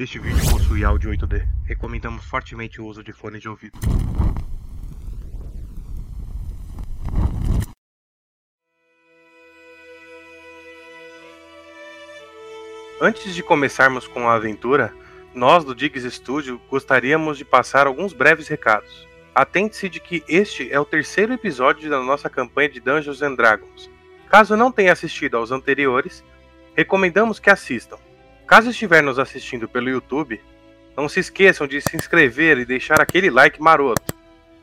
Este vídeo possui áudio 8D. Recomendamos fortemente o uso de fones de ouvido. Antes de começarmos com a aventura, nós do Diggs Studio gostaríamos de passar alguns breves recados. Atente-se de que este é o terceiro episódio da nossa campanha de Dungeons and Dragons. Caso não tenha assistido aos anteriores, recomendamos que assistam. Caso estiver nos assistindo pelo YouTube, não se esqueçam de se inscrever e deixar aquele like maroto.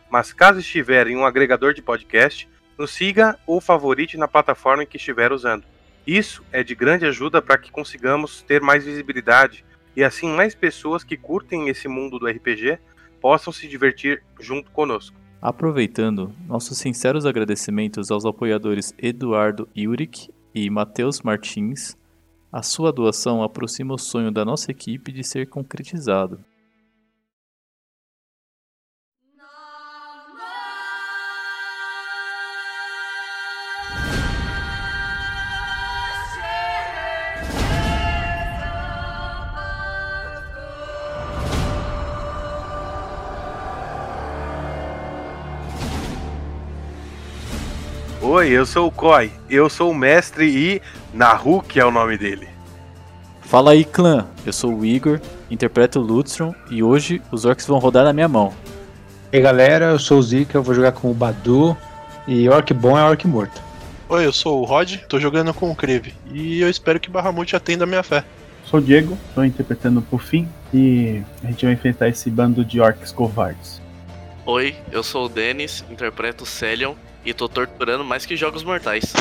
Mas caso estiver em um agregador de podcast, nos siga ou favorite na plataforma em que estiver usando. Isso é de grande ajuda para que consigamos ter mais visibilidade e assim mais pessoas que curtem esse mundo do RPG possam se divertir junto conosco. Aproveitando, nossos sinceros agradecimentos aos apoiadores Eduardo Yurik e Matheus Martins. A sua doação aproxima o sonho da nossa equipe de ser concretizado. Oi, eu sou o Koi, eu sou o mestre e Nahu, que é o nome dele. Fala aí, clã. Eu sou o Igor, interpreto o Lutstrom e hoje os orcs vão rodar na minha mão. E aí, galera, eu sou o Zika, eu vou jogar com o Badu e orc bom é orc morto. Oi, eu sou o Rod, tô jogando com o Creve e eu espero que Bahamut atenda a minha fé. Sou o Diego, tô interpretando o Puffin e a gente vai enfrentar esse bando de orcs covardes. Oi, eu sou o Denis, interpreto o Celion e tô torturando mais que jogos mortais.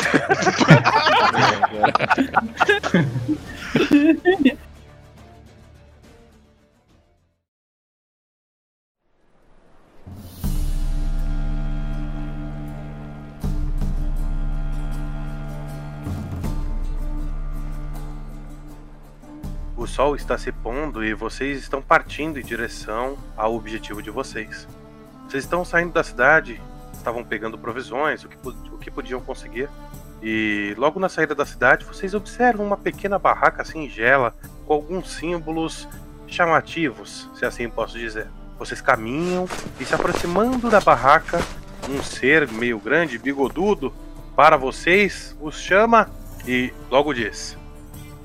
O sol está se pondo e vocês estão partindo em direção ao objetivo de vocês. Vocês estão saindo da cidade, estavam pegando provisões, o que, o que podiam conseguir. E logo na saída da cidade, vocês observam uma pequena barraca singela com alguns símbolos chamativos, se assim posso dizer. Vocês caminham e se aproximando da barraca, um ser meio grande, bigodudo, para vocês os chama e logo diz: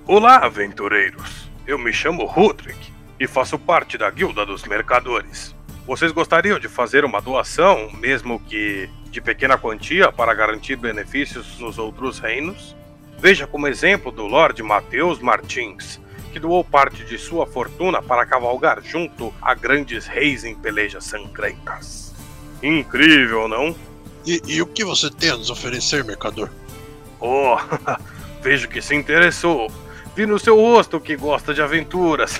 Olá, aventureiros. Eu me chamo Rudrick e faço parte da Guilda dos Mercadores. Vocês gostariam de fazer uma doação, mesmo que de pequena quantia, para garantir benefícios nos outros reinos? Veja como exemplo do Lord Mateus Martins, que doou parte de sua fortuna para cavalgar junto a grandes reis em pelejas sangrentas. Incrível, não? E, e o que você tem a nos oferecer, mercador? Oh, vejo que se interessou. Vi no seu rosto que gosta de aventuras.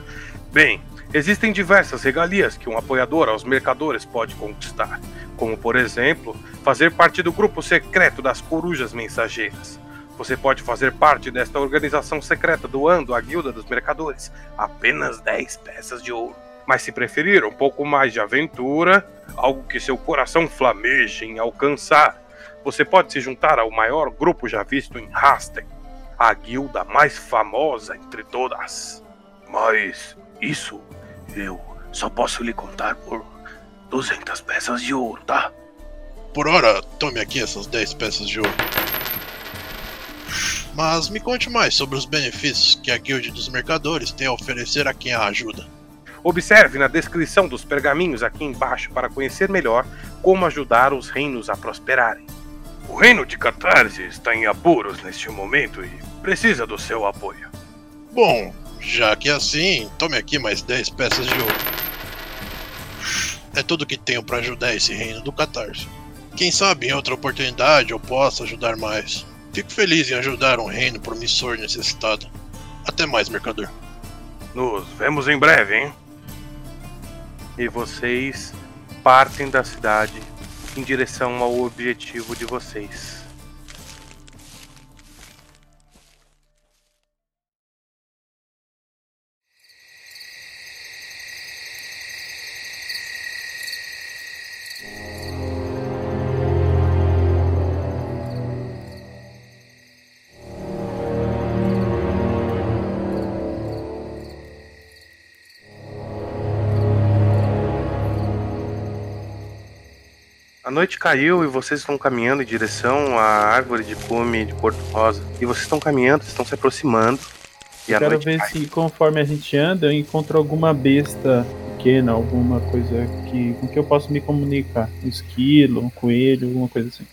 Bem, existem diversas regalias que um apoiador aos mercadores pode conquistar, como por exemplo, fazer parte do grupo secreto das Corujas Mensageiras. Você pode fazer parte desta organização secreta doando à Guilda dos Mercadores apenas 10 peças de ouro. Mas se preferir um pouco mais de aventura, algo que seu coração flameje em alcançar, você pode se juntar ao maior grupo já visto em Hasten, a guilda mais famosa entre todas. Mas isso eu só posso lhe contar por 200 peças de ouro, tá? Por hora, tome aqui essas 10 peças de ouro. Mas me conte mais sobre os benefícios que a Guilda dos Mercadores tem a oferecer a quem a ajuda. Observe na descrição dos pergaminhos aqui embaixo para conhecer melhor como ajudar os reinos a prosperarem. O reino de Catarse está em apuros neste momento e precisa do seu apoio. Bom, já que é assim, tome aqui mais 10 peças de ouro. É tudo que tenho para ajudar esse reino do Catarse. Quem sabe em outra oportunidade eu possa ajudar mais. Fico feliz em ajudar um reino promissor necessitado. Até mais, mercador. Nos vemos em breve, hein? E vocês partem da cidade em direção ao objetivo de vocês. A noite caiu e vocês estão caminhando em direção à árvore de cume de Porto Rosa. E vocês estão caminhando, estão se aproximando. E a Quero noite ver cai. se conforme a gente anda eu encontro alguma besta pequena, alguma coisa que, com que eu possa me comunicar. Um esquilo, um coelho, alguma coisa assim.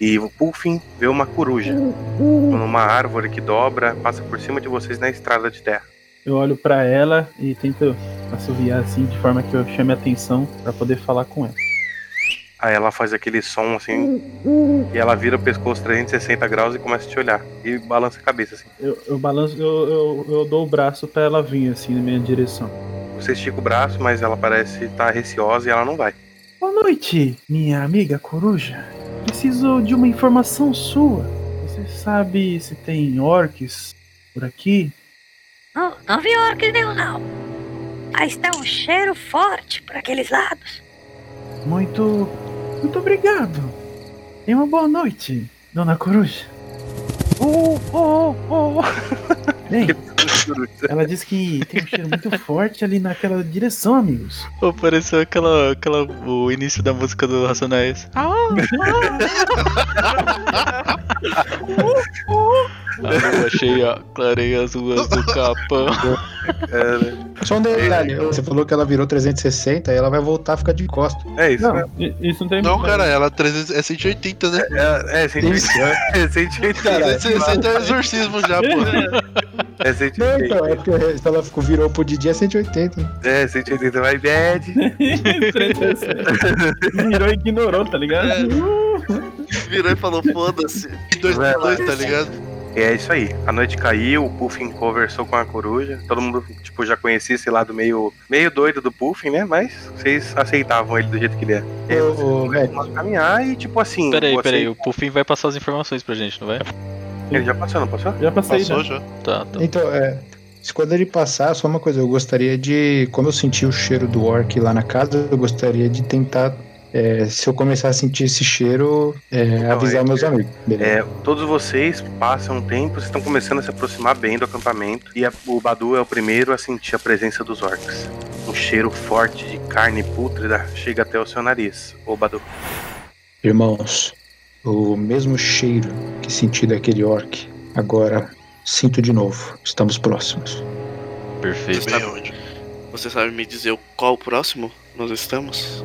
E o Puffin vê uma coruja numa árvore que dobra, passa por cima de vocês na estrada de terra. Eu olho pra ela e tento assoviar assim de forma que eu chame a atenção pra poder falar com ela. Aí ela faz aquele som assim, e ela vira o pescoço 360 graus e começa a te olhar. E balança a cabeça assim. Eu, eu balanço, eu, eu, eu dou o braço pra ela vir assim na minha direção. Você estica o braço, mas ela parece estar receosa e ela não vai. Boa noite, minha amiga coruja. Preciso de uma informação sua. Você sabe se tem orcs por aqui? Não, não vi orcs nenhum, não. Mas tem um cheiro forte por aqueles lados. Muito. Muito obrigado. Tenha uma boa noite, dona coruja. Oh, oh, oh. Bem, ela disse que tem um cheiro muito forte ali naquela direção, amigos. Pô, pareceu aquela, aquela, o início da música do Racionais. A lua cheia, clareia as ruas do Capão. Só um detalhe, você falou que ela virou 360 e ela vai voltar a ficar de costas. É isso, né? Não, i- isso não tem Não, cara, ela é 300 é 180, né? É, é 180. É 180. 360 é exorcismo já, pô. É Não, 180. então, é porque se ela ficou, virou pro Didi é 180. É, 180 vai bad. Virou e ignorou, tá ligado? É. Virou e falou, foda-se. 2 por 2, tá ligado? E é isso aí. A noite caiu, o Puffin conversou com a coruja. Todo mundo, tipo, já conhecia esse lado meio, meio doido do Puffin, né? Mas vocês aceitavam ele do jeito que ele é. E aí vocês a caminhar e, tipo assim. Peraí, você- peraí, o Puffin vai passar as informações pra gente, não vai? Ele já passou, não passou? Já passei, Passou né? já. Tá, tá. Então, é. Se quando ele passar, só uma coisa, eu gostaria de. Como eu senti o cheiro do orc lá na casa, eu gostaria de tentar. É, se eu começar a sentir esse cheiro, é, Então, avisar é- meus amigos. É, todos vocês passam um tempo, vocês estão começando a se aproximar bem do acampamento. E a- o Badu é o primeiro a sentir a presença dos orcs. Um cheiro forte de carne pútrida chega até o seu nariz, ô Badu. Irmãos, o mesmo cheiro que senti daquele orc, agora sinto de novo. Estamos próximos. Perfeito. Bem onde? Você sabe me dizer o qual próximo nós estamos?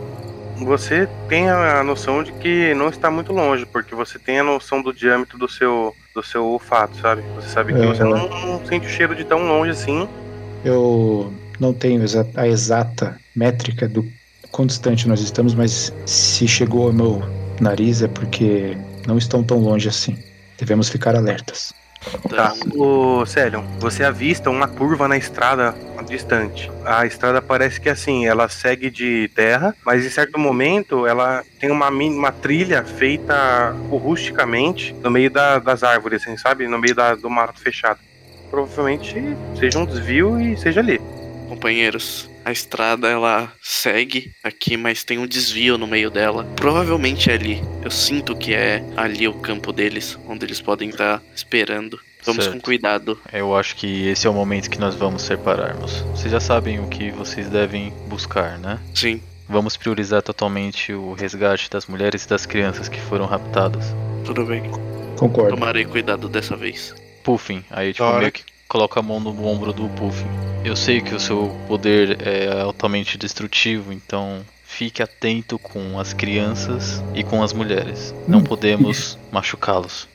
Você tem a noção de que não está muito longe, porque você tem a noção do diâmetro do seu, do seu olfato, sabe? Você sabe que É. você não, não sente o cheiro de tão longe assim. Eu não tenho a exata métrica do quão distante nós estamos, mas se chegou ao meu nariz é porque não estão tão longe assim. Devemos ficar alertas. Tá. Então, Ô, Célio, você avista uma curva na estrada distante. A estrada parece que assim, ela segue de terra, mas em certo momento ela tem uma, uma trilha feita rusticamente no meio da- das árvores, assim, sabe? No meio da- do mato fechado. Provavelmente seja um desvio e seja ali. companheiros, a estrada ela segue aqui, mas tem um desvio no meio dela. Provavelmente é ali. Eu sinto que é ali o campo deles, onde eles podem estar esperando. Vamos Certo. com cuidado. Eu acho que esse é o momento que nós vamos separarmos. Vocês já sabem o que vocês devem buscar, né? Sim, Vamos priorizar totalmente o resgate das mulheres e das crianças que foram raptadas. tudo bem. Concordo. Tomarei cuidado dessa vez. Puffin, aí tipo meio que coloca a mão no ombro do Puffin. Eu sei que o seu poder é altamente destrutivo, então fique atento com as crianças e com as mulheres. Não podemos machucá-los.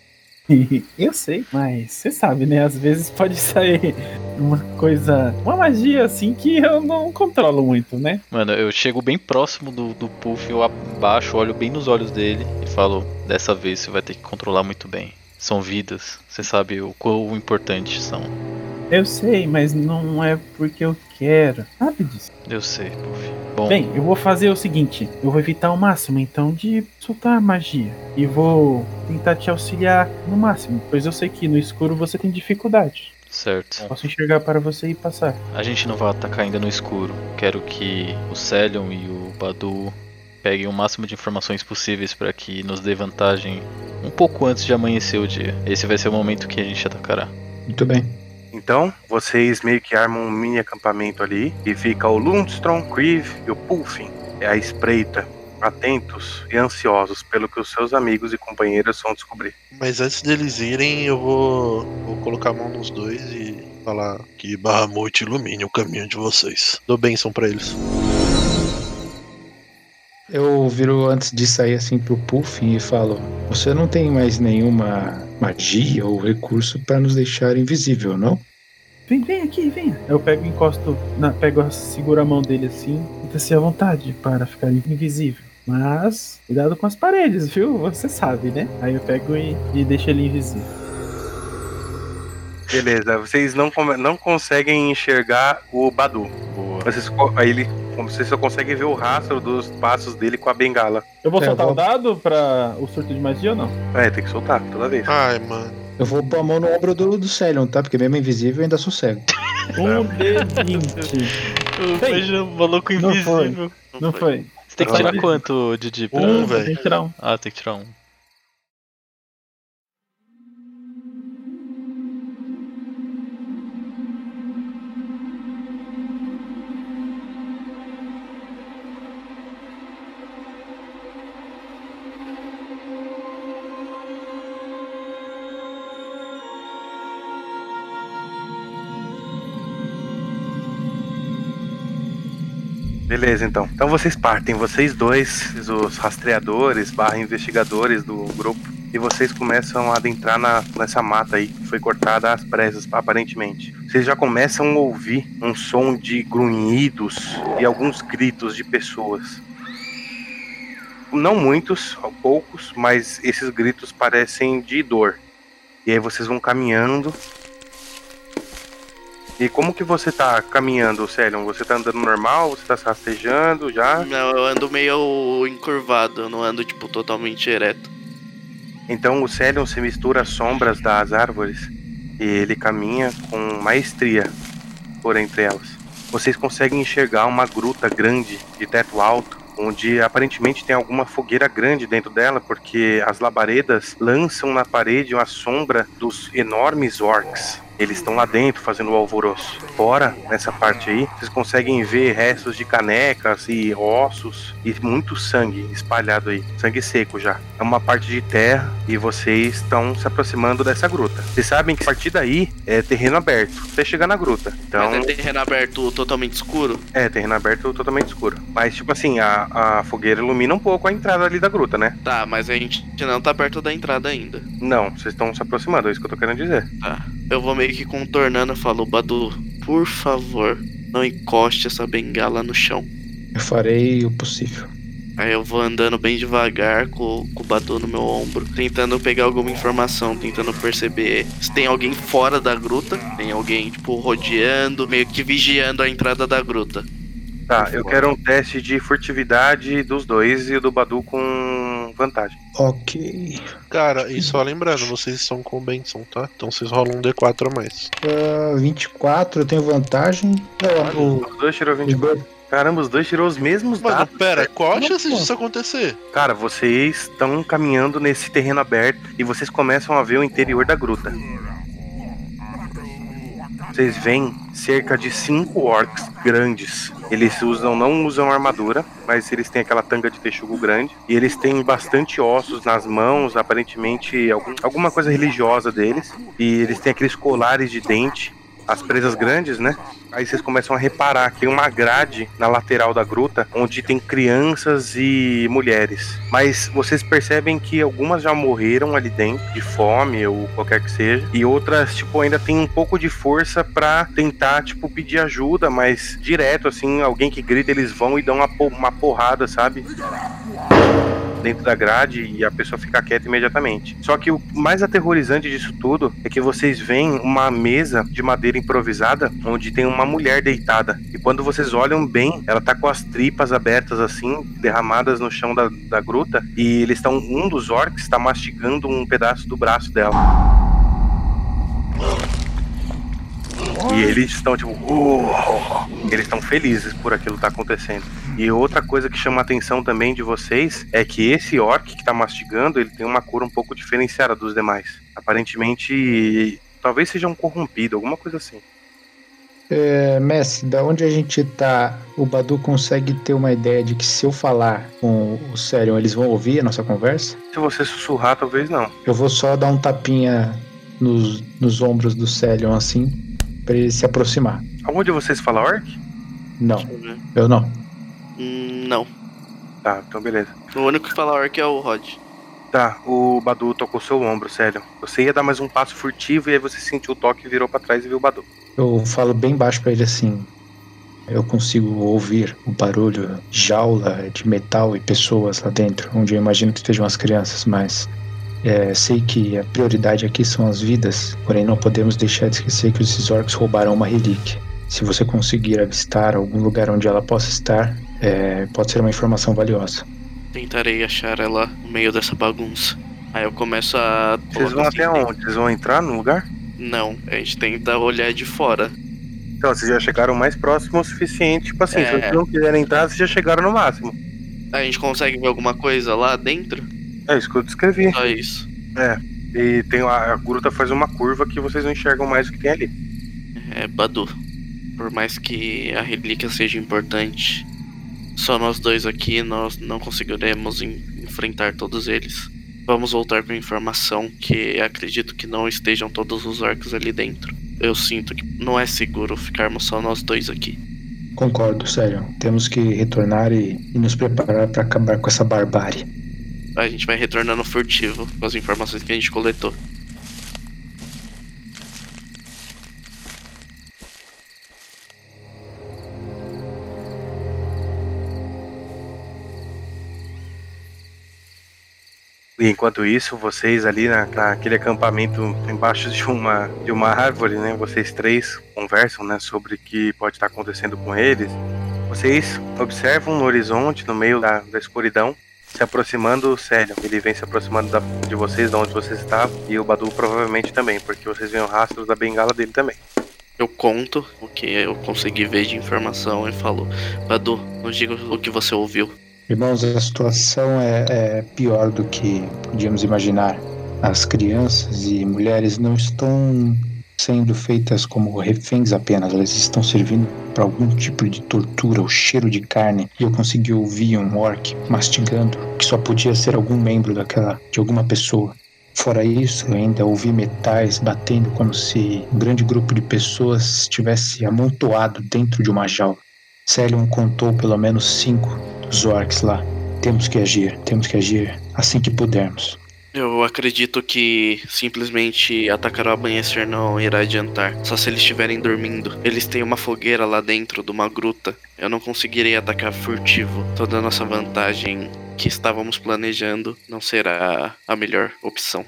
Eu sei, mas você sabe, né? Às vezes pode sair uma coisa. Uma magia assim que eu não controlo muito, né? Mano, eu chego bem próximo do, do Puff, eu abaixo, olho bem nos olhos dele e falo: dessa vez você vai ter que controlar muito bem. São vidas, você sabe o quão importantes são. Eu sei, mas não é porque eu quero. Sabe disso? Eu sei, Puff. Bom, Bem, eu vou fazer o seguinte: eu vou evitar o máximo então de soltar magia. E vou tentar te auxiliar no máximo, pois eu sei que no escuro você tem dificuldade. certo. Posso enxergar para você e passar. A gente não vai atacar ainda no escuro. Quero que o Celion e o Badu peguem o máximo de informações possíveis para que nos dê vantagem um pouco antes de amanhecer o dia. Esse vai ser o momento que a gente atacará. Muito bem. Então, vocês meio que armam um mini acampamento ali e fica o Lundstrom, Kriv e o Puffin. É a espreita atentos e ansiosos pelo que os seus amigos e companheiros vão descobrir. Mas antes deles irem, eu vou, vou colocar a mão nos dois e falar que Bahamut ilumine o caminho de vocês. Dou bênção pra eles. Eu viro antes de sair assim pro Puff e falo: Você não tem mais nenhuma magia ou recurso para nos deixar invisível, não? Vem, vem aqui, vem. Eu pego, encosto, na, pego, seguro a mão dele assim, sinta-se à vontade para ficar invisível. Mas, cuidado com as paredes, viu? Você sabe, né? Aí eu pego e, e deixo ele invisível. Beleza, vocês não, não conseguem enxergar o Badu. Vocês, aí ele, vocês só conseguem ver o rastro dos passos dele com a bengala. Eu vou É, soltar vou- o dado pra o surto de magia ou não? É, tem que soltar toda vez. Ai, mano. Eu vou pôr a mão no ombro do, do Celion, tá? Porque mesmo invisível eu ainda sou cego. Um D20. Eu Bem, vejo um maluco não foi. invisível. Não foi? Você tem que tirar quanto, Didi? Pra... Um, velho. Tem que tirar um. Ah, tem que tirar um. Beleza, então. Então vocês partem, vocês dois, os rastreadores barra investigadores do grupo, e vocês começam a adentrar na, nessa mata aí, que foi cortada às pressas, aparentemente. Vocês já começam a ouvir um som de grunhidos e alguns gritos de pessoas. Não muitos, poucos, mas esses gritos parecem de dor. E aí vocês vão caminhando e como que você tá caminhando, Celion? Você tá andando normal? Você tá se rastejando já? Não, eu ando meio encurvado, eu não ando, tipo, totalmente ereto. Então o Celion se mistura às sombras das árvores e ele caminha com maestria por entre elas. Vocês conseguem enxergar uma gruta grande de teto alto, onde aparentemente tem alguma fogueira grande dentro dela, porque as labaredas lançam na parede uma sombra dos enormes orcs. Eles estão lá dentro fazendo o alvoroço. Fora, nessa parte aí, vocês conseguem ver restos de canecas e ossos e muito sangue espalhado aí. Sangue seco já. É uma parte de terra e vocês estão se aproximando dessa gruta. Vocês sabem que a partir daí é terreno aberto, até chegar na gruta. Então, Mas é terreno aberto totalmente escuro? é terreno aberto totalmente escuro. Mas, tipo assim, a, a fogueira ilumina um pouco a entrada ali da gruta, né? Tá, mas a gente não tá perto da entrada ainda. Não, vocês estão se aproximando, é isso que eu tô querendo dizer. Tá. Eu vou meio que contornando e falo, Badu, por favor, não encoste essa bengala no chão. Eu farei o possível. Aí eu vou andando bem devagar com, com o Badu no meu ombro, tentando pegar alguma informação, tentando perceber se tem alguém fora da gruta, tem alguém, tipo, rodeando, meio que vigiando a entrada da gruta. Tá, eu quero um teste de furtividade dos dois e o do Badu com vantagem. Ok. Cara, e só lembrando, vocês estão com benção, tá? Então vocês rolam um D4 a mais. Ah, 24, eu tenho vantagem. Não, o, Os dois tirou os 24. dois- Caramba, os dois tirou os mesmos Mano, dados. pera, qual a chance pô. disso acontecer? Cara, vocês estão caminhando nesse terreno aberto e vocês começam a ver o interior da gruta. Vocês veem cerca de cinco orcs grandes. Eles usam, não usam armadura, mas eles têm aquela tanga de texugo grande. E eles têm bastante ossos nas mãos, aparentemente algum- alguma coisa religiosa deles. E eles têm aqueles colares de dente, as presas grandes, né? Aí vocês começam a reparar que tem uma grade na lateral da gruta onde tem crianças e mulheres. Mas vocês percebem que algumas já morreram ali dentro de fome ou qualquer que seja, e outras tipo ainda tem um pouco de força pra tentar tipo pedir ajuda, mas direto assim, alguém que grita, eles vão e dão uma, uma porrada, sabe? Dentro da grade e a pessoa fica quieta imediatamente. Só que o mais aterrorizante disso tudo é que vocês veem uma mesa de madeira improvisada onde tem uma mulher deitada. E quando vocês olham bem, ela tá com as tripas abertas assim, derramadas no chão da, da gruta, e eles estão um dos orcs está mastigando um pedaço do braço dela. E eles estão tipo, "Oh!" eles estão felizes por aquilo que tá acontecendo. E outra coisa que chama a atenção também de vocês é que esse orc que tá mastigando, ele tem uma cor um pouco diferenciada dos demais. Aparentemente, talvez seja um corrompido, alguma coisa assim. É, Messi, da onde a gente tá, o Badu consegue ter uma ideia de que se eu falar com o Celion, eles vão ouvir a nossa conversa? Se você sussurrar, talvez não. Eu vou só dar um tapinha nos, nos ombros do Celion, assim, pra ele se aproximar. Algum de vocês fala orc? Não, eu eu não. Hum, não. Tá, então beleza. O único que fala orc é o Rod. Tá, o Badu tocou seu ombro, sério. Você ia dar mais um passo furtivo e aí você sentiu o toque, virou pra trás e viu o Badu. Eu falo bem baixo pra ele assim. Eu consigo ouvir o barulho de jaula de metal e pessoas lá dentro, onde eu imagino que estejam as crianças, mas é, sei que a prioridade aqui são as vidas, porém não podemos deixar de esquecer que esses orcs roubaram uma relíquia. Se você conseguir avistar algum lugar onde ela possa estar, é, pode ser uma informação valiosa. Tentarei achar ela no meio dessa bagunça. Aí eu começo a. Vocês vão até onde? Vocês vão entrar no lugar? Não, a gente tenta olhar de fora. Então, vocês já chegaram mais próximo o suficiente. Tipo assim, se É. vocês não quiserem entrar, vocês já chegaram no máximo. A gente consegue ver alguma coisa lá dentro? É isso que eu descrevi. Só isso. E tem a, a gruta faz uma curva que vocês não enxergam mais o que tem ali. É Badu. Por mais que a relíquia seja importante, só nós dois aqui nós não conseguiremos en- enfrentar todos eles. Vamos voltar com informação que acredito que não estejam todos os orcs ali dentro. Eu sinto que não é seguro ficarmos só nós dois aqui. Concordo, sério. Temos que retornar e, e nos preparar para acabar com essa barbárie. A gente vai retornando furtivo com as informações que a gente coletou. E enquanto isso, vocês ali na, naquele acampamento embaixo de uma, de uma árvore, né? Vocês três conversam, né? Sobre o que pode estar acontecendo com eles. Vocês observam no horizonte, no meio da, da escuridão, se aproximando o Célio. Ele vem se aproximando da- de vocês, de onde vocês estavam. E o Badu provavelmente também, porque vocês veem o rastro da bengala dele também. Eu conto o que eu consegui ver de informação e falo: Badu, não diga o que você ouviu. Irmãos, a situação é, é pior do que podíamos imaginar. As crianças e mulheres não estão sendo feitas como reféns apenas, elas estão servindo para algum tipo de tortura, o cheiro de carne. E eu consegui ouvir um orc mastigando, que só podia ser algum membro daquela, de alguma pessoa. Fora isso, eu ainda ouvi metais batendo como se um grande grupo de pessoas estivesse amontoado dentro de uma jaula. Celion contou pelo menos cinco dos orcs lá. Temos que agir, temos que agir assim que pudermos. Eu acredito que simplesmente atacar o amanhecer não irá adiantar. Só se eles estiverem dormindo. Eles têm uma fogueira lá dentro de uma gruta. Eu não conseguirei atacar furtivo. Toda a nossa vantagem que estávamos planejando não será a melhor opção.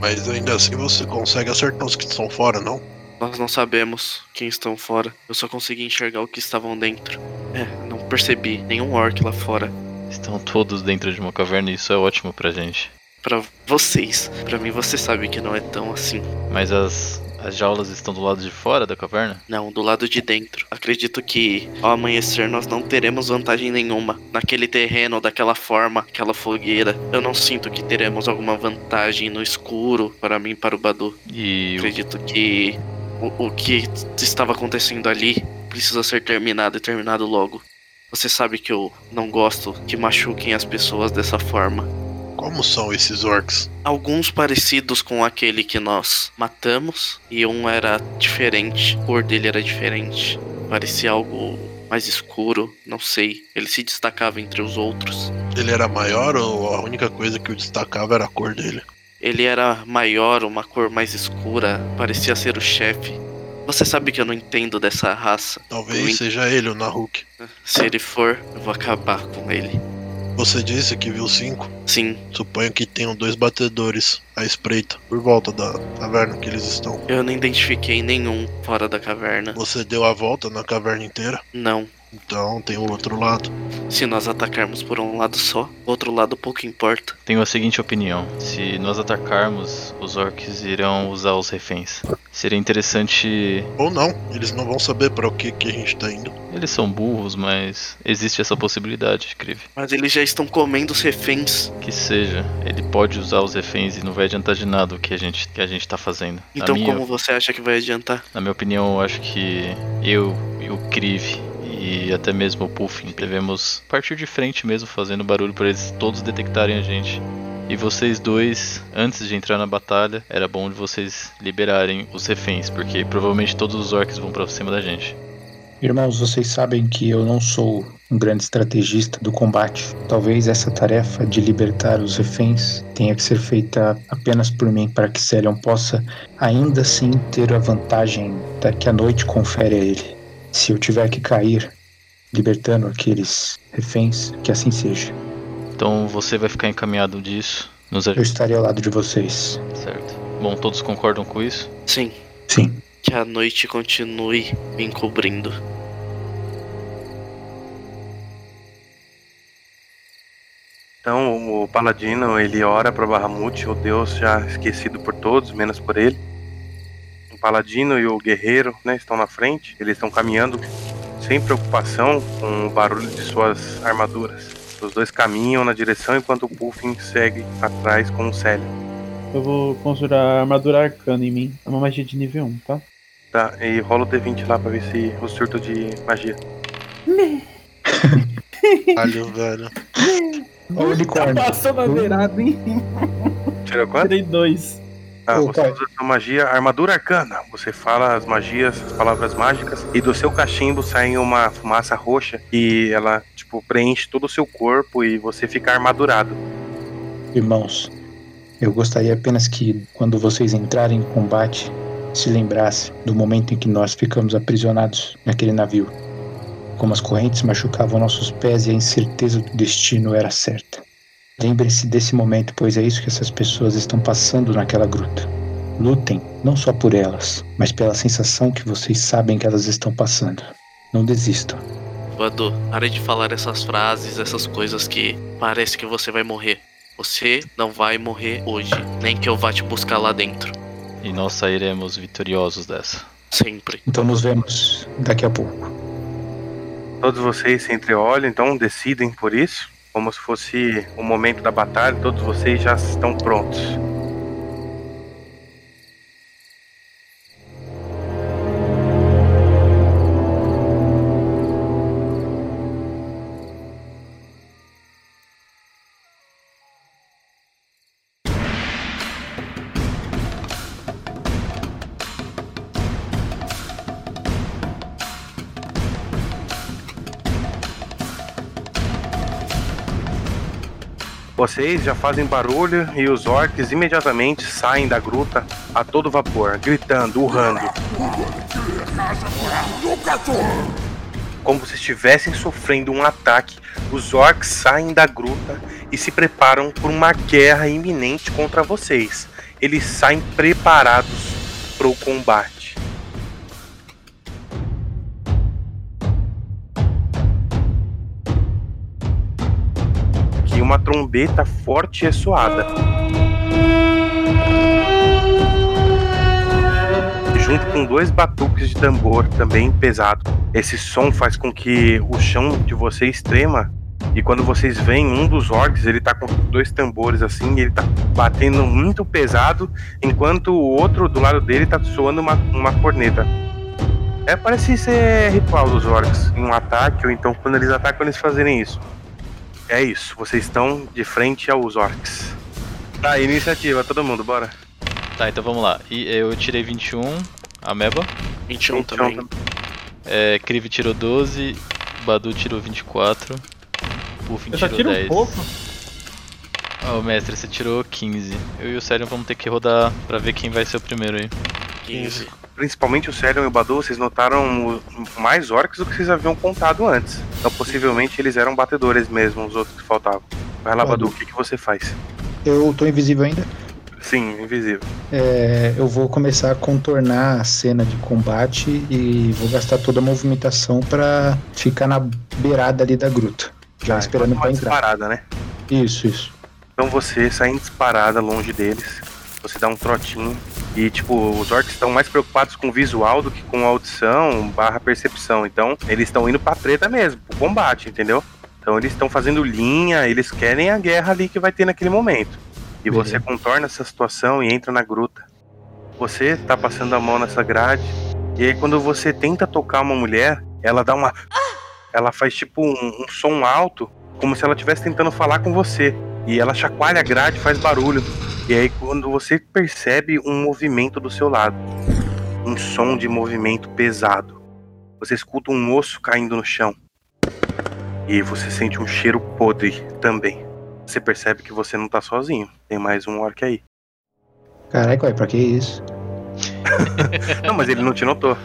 Mas ainda assim você consegue acertar os que estão fora, não? Nós não sabemos quem estão fora. Eu só consegui enxergar o que estavam dentro. É, não percebi nenhum orc lá fora. Estão todos dentro de uma caverna e isso é ótimo pra gente. Pra vocês. Pra mim, você sabe que não é tão assim. Mas as, as jaulas estão do lado de fora da caverna? Não, do lado de dentro. Acredito que ao amanhecer nós não teremos vantagem nenhuma. Naquele terreno, daquela forma, aquela fogueira. Eu não sinto que teremos alguma vantagem no escuro para mim para o Badu. E Acredito que o, o que estava acontecendo ali precisa ser terminado e terminado logo. Você sabe que eu não gosto que machuquem as pessoas dessa forma. Como são esses orcs? Alguns parecidos com aquele que nós matamos, e um era diferente, a cor dele era diferente. Parecia algo mais escuro, não sei. Ele se destacava entre os outros. Ele era maior ou a única coisa que o destacava era a cor dele? Ele era maior, uma cor mais escura, parecia ser o chefe. Você sabe que eu não entendo dessa raça. Talvez Eu seja ele, o Nahuk. Se ele for, eu vou acabar com ele. Você disse que viu cinco. Sim, Suponho que tenham dois batedores à espreita por volta da caverna que eles estão. eu não identifiquei nenhum fora da caverna. Você deu a volta na caverna inteira? Não, Então tem o outro lado. Se nós atacarmos por um lado só, o outro lado pouco importa. Tenho a seguinte opinião: se nós atacarmos, os orcs irão usar os reféns. Seria interessante. Ou não, eles não vão saber para o que, que a gente tá indo. Eles são burros, mas existe essa possibilidade, Crive. Mas eles já estão comendo os reféns. Que seja, ele pode usar os reféns e não vai adiantar de nada o que a gente, que a gente tá fazendo. Então minha, como você acha que vai adiantar? Na minha opinião, eu acho que eu e o Crive e até mesmo o Puffin devemos partir de frente mesmo, fazendo barulho para eles todos detectarem a gente. E vocês dois, antes de entrar na batalha, era bom de vocês liberarem os reféns, porque provavelmente todos os orcs vão pra cima da gente. Irmãos, vocês sabem que eu não sou um grande estrategista do combate. Talvez essa tarefa de libertar os reféns tenha que ser feita apenas por mim, para que Celion possa ainda assim ter a vantagem da que a noite confere a ele. Se eu tiver que cair libertando aqueles reféns, que assim seja. Então você vai ficar encaminhado disso, nos Eu estarei ao lado de vocês. certo? Bom, todos concordam com isso? Sim, Sim. que a noite continue me encobrindo. Então o paladino ele ora para Bahamut, o deus já esquecido por todos, menos por ele. O paladino e o guerreiro né, estão na frente, eles estão caminhando sem preocupação com o barulho de suas armaduras. Os dois caminham na direção enquanto o Puffin segue atrás com o Célio. Eu vou conjurar armadura arcana em mim. É uma magia de nível 1, tá? Tá, e rola o D20 lá pra ver se o surto de magia. Caralho, velho. Olha o unicórnio. Passou na beirada, hein? Tirou quanto? Tirei dois. Ô, você usa sua magia armadura arcana. Você fala as magias, as palavras mágicas, e do seu cachimbo sai uma fumaça roxa e ela, tipo, preenche todo o seu corpo e você fica armadurado. Irmãos, eu gostaria apenas que, quando vocês entrarem em combate, se lembrasse do momento em que nós ficamos aprisionados naquele navio. Como as correntes machucavam nossos pés e a incerteza do destino era certa. Lembrem-se desse momento, pois é isso que essas pessoas estão passando naquela gruta. Lutem não só por elas, mas pela sensação que vocês sabem que elas estão passando. Não desistam. Badu, pare de falar essas frases, essas coisas que parece que você vai morrer. Você não vai morrer hoje, nem que eu vá te buscar lá dentro. E nós sairemos vitoriosos dessa. Sempre. Então nos vemos daqui a pouco. Todos vocês se entreolham, então decidem por isso, como se fosse o momento da batalha, todos vocês já estão prontos. Vocês já fazem barulho e os orcs imediatamente saem da gruta a todo vapor, gritando, urrando. Como se estivessem sofrendo um ataque, os orcs saem da gruta e se preparam por uma guerra iminente contra vocês. Eles saem preparados para o combate. Que uma trombeta forte é soada. Junto com dois batuques de tambor também pesado. Esse som faz com que o chão de vocês trema. E quando vocês veem um dos orcs, ele tá com dois tambores assim, e ele tá batendo muito pesado, enquanto o outro do lado dele tá soando uma, uma corneta. É, parece ser ritual dos orcs, em um ataque, ou então quando eles atacam, eles fazerem isso. É isso, vocês estão de frente aos orcs. Tá, iniciativa, todo mundo, bora. Tá, então vamos lá. E eu tirei 21, a Meba. 21 21 também. É, Krive tirou 12, Badu tirou 24, Puffin Eu tirou tiro 10. um pouco. Ô mestre, você tirou 15. Eu e o Sério vamos ter que rodar pra ver quem vai ser o primeiro aí. 15. Principalmente o Celion e o Badu, vocês notaram mais orcs do que vocês haviam contado antes. Então possivelmente eles eram batedores mesmo, os outros que faltavam. Vai lá, Badu. O que, que você faz? Eu tô invisível ainda? Sim, invisível. É, eu vou começar a contornar a cena de combate e vou gastar toda a movimentação pra ficar na beirada ali da gruta. Já Ah, esperando então pra uma entrar. disparada, né? Isso, isso. Então você sai em disparada longe deles. Você dá um trotinho. E, tipo, os orcs estão mais preocupados com o visual do que com a audição barra percepção. Então, eles estão indo pra treta mesmo, pro combate, entendeu? Então, eles estão fazendo linha, eles querem a guerra ali que vai ter naquele momento. E Beleza. você contorna essa situação e entra na gruta. Você tá passando a mão nessa grade. E aí, quando você tenta tocar uma mulher, ela dá uma. Ela faz tipo um, um som alto, como se ela estivesse tentando falar com você. E ela chacoalha a grade, faz barulho. E aí, quando você percebe um movimento do seu lado, um som de movimento pesado, você escuta um osso caindo no chão. E você sente um cheiro podre também. Você percebe que você não tá sozinho. Tem mais um orc aí. Caraca, ué, pra que isso? Não, mas ele não te notou.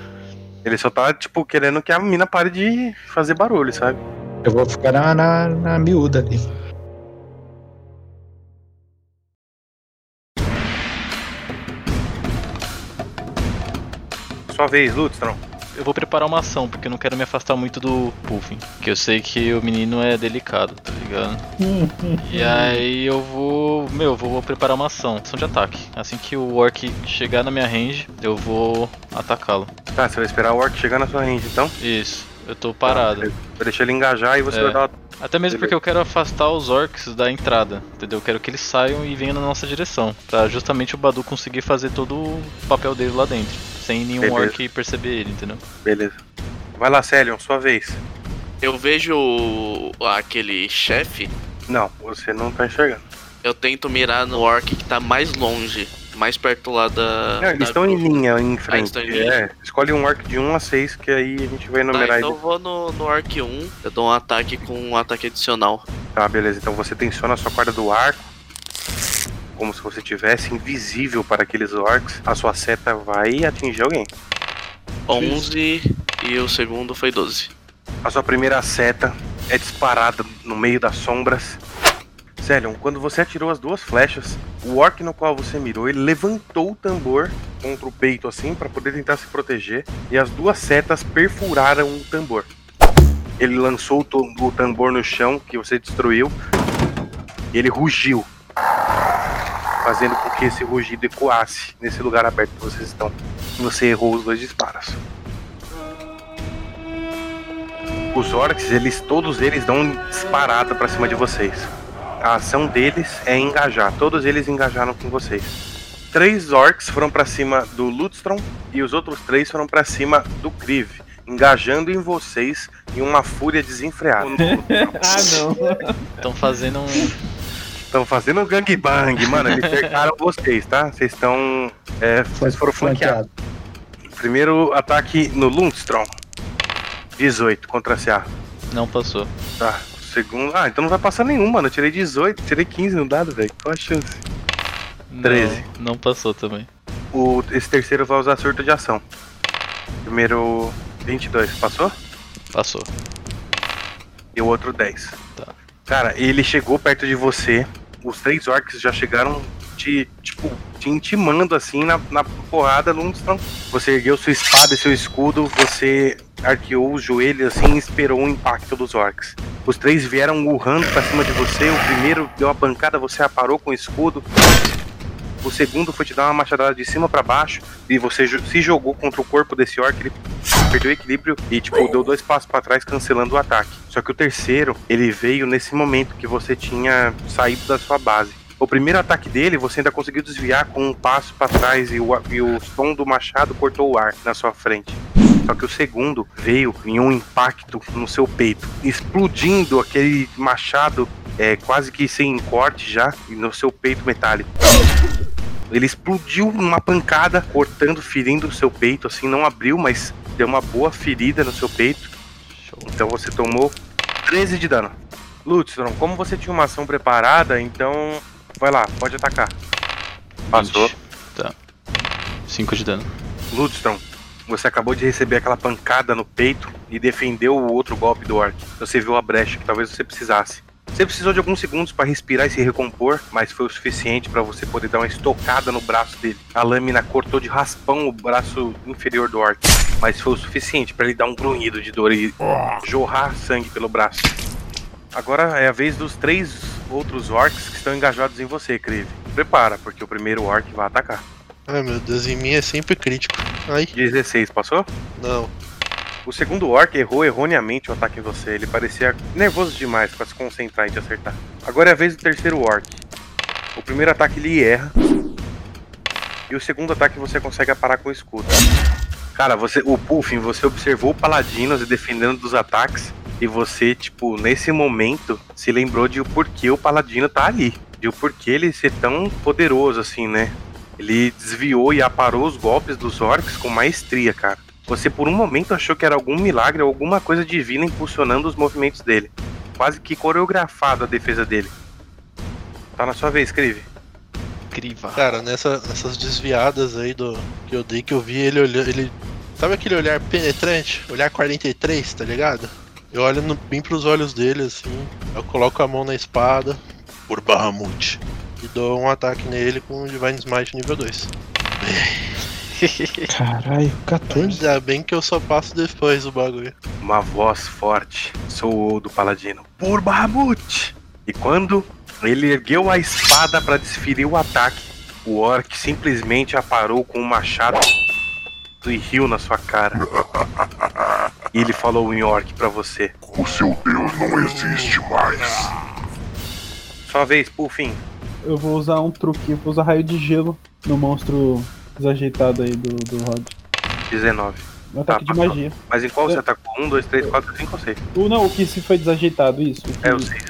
Ele só tá, tipo, querendo que a mina pare de fazer barulho, sabe? Eu vou ficar na, na, na miúda ali. Sua vez, Lutstrom. Eu vou preparar uma ação, porque eu não quero me afastar muito do Puffin. Que eu sei que o menino é delicado, tá ligado? E aí eu vou. Meu, eu vou preparar uma ação, ação de ataque. Assim que o Orc chegar na minha range, eu vou atacá-lo. Tá, você vai esperar o orc chegar na sua range, então? Isso. Eu tô parado. Vai deixar ele engajar e você É. vai dar Até mesmo porque eu quero afastar os orcs da entrada, entendeu? Eu quero que eles saiam e venham na nossa direção, pra justamente o Badu conseguir fazer todo o papel dele lá dentro, sem nenhum Beleza. orc perceber ele, entendeu? Beleza. Vai lá, Celion, sua vez. Eu vejo aquele chefe, Não, você não tá enxergando. eu tento mirar no orc que tá mais longe, mais perto lá da. Não, eles da estão em linha em frente. estão em linha. É, escolhe um arc de 1 a 6, que aí a gente vai Tá, enumerar então eu ele. vou no, no Orc 1, eu dou um ataque com um ataque adicional. Tá, beleza. Então você tensiona a sua corda do arco. Como se você tivesse invisível para aqueles orcs. A sua seta vai atingir alguém. 11 e o segundo foi 12. A sua primeira seta é disparada no meio das sombras. Celion, quando você atirou as duas flechas, o orc no qual você mirou, ele levantou o tambor contra o peito assim para poder tentar se proteger e as duas setas perfuraram o tambor. Ele lançou o, tambor no chão que você destruiu e ele rugiu, fazendo com que esse rugido ecoasse nesse lugar aberto que vocês estão. E você errou os dois disparos. Os orcs, eles todos eles dão disparada pra cima de vocês. A ação deles é engajar. Todos eles engajaram com vocês. Três orcs foram pra cima do Lutstrom e os outros três foram pra cima do Kriv, engajando em vocês em uma fúria desenfreada. ah, não. Estão fazendo um. Estão fazendo gangbang, mano. Eles cercaram vocês, tá? Vocês estão. É, vocês foram flanqueados. Primeiro ataque no Lundstrom. 18 contra CA. Não passou. Tá. Segundo. Ah, então não vai passar nenhum, mano. Eu tirei 18, tirei 15 no dado, velho. Qual a chance? Não, 13. Não passou também. O, esse terceiro vai usar surto de ação. Primeiro 22, passou? Passou. E o outro 10. Tá. Cara, ele chegou perto de você. Os três orcs já chegaram te, tipo, te intimando assim na, na porrada, Lundstrom. Você ergueu sua espada e seu escudo, você arqueou os joelhos assim e esperou o impacto dos orcs. Os três vieram urrando pra cima de você. O primeiro deu uma pancada, você aparou com o escudo. O segundo foi te dar uma machadada de cima pra baixo e você se jogou contra o corpo desse orc, ele perdeu o equilíbrio e tipo deu dois passos pra trás cancelando o ataque. Só que o terceiro, ele veio nesse momento que você tinha saído da sua base. O primeiro ataque dele, você ainda conseguiu desviar com um passo pra trás e o, e o som do machado cortou o ar na sua frente. Só que o segundo veio em um impacto no seu peito, explodindo aquele machado é, quase que sem corte já no seu peito metálico. Ele explodiu numa pancada, cortando, ferindo o seu peito, assim, não abriu, mas deu uma boa ferida no seu peito. Então você tomou 13 de dano. Lutstrom, como você tinha uma ação preparada, então vai lá, pode atacar. Passou. 20. Tá. 5 de dano. Lutstrom, você acabou de receber aquela pancada no peito e defendeu o outro golpe do Orc. Você viu a brecha que talvez você precisasse. Você precisou de alguns segundos para respirar e se recompor, mas foi o suficiente para você poder dar uma estocada no braço dele. A lâmina cortou de raspão o braço inferior do orc, mas foi o suficiente para ele dar um grunhido de dor e jorrar sangue pelo braço. Agora é a vez dos três outros orcs que estão engajados em você, Krive. Prepara, porque o primeiro orc vai atacar. Ai meu Deus, em mim é sempre crítico. Ai, 16, passou? não. O segundo orc errou erroneamente o ataque em você. Ele parecia nervoso demais para se concentrar e te acertar. Agora é a vez do terceiro orc. O primeiro ataque ele erra. E o segundo ataque você consegue parar com o escudo. Cara, você, o Puffin, você observou o Paladino se defendendo dos ataques. E você, tipo, nesse momento, se lembrou de o porquê o Paladino tá ali. De o porquê ele ser tão poderoso assim, né? Ele desviou e aparou os golpes dos orcs com maestria, cara. Você por um momento achou que era algum milagre ou alguma coisa divina impulsionando os movimentos dele. Quase que coreografado a defesa dele. Tá na sua vez, Krive. Criva. Cara, nessa, nessas desviadas aí do que eu dei, que eu vi ele olhando. Ele. Sabe aquele olhar penetrante? Olhar 43, tá ligado? Eu olho no, bem pros olhos dele assim. Eu coloco a mão na espada. Por Bahamut. E dou um ataque nele com o Divine Smite nível 2. Caralho, 14. Ainda bem que eu só passo depois o bagulho. Uma voz forte soou do Paladino. Por Bahamut! E quando ele ergueu a espada para desferir o ataque, o orc simplesmente aparou com um machado e riu na sua cara. E ele falou em orc pra você. O seu Deus não existe mais. Sua vez, Puffin. Eu vou usar um truque, eu vou usar raio de gelo no monstro desajeitado aí do, do Rod. 19. Um ataque Tá, de tá. magia. Mas em qual É. você atacou? 1, 2, 3, 4, 5 ou 6? O, não, o que se foi desajeitado, isso. o que- É, o 6.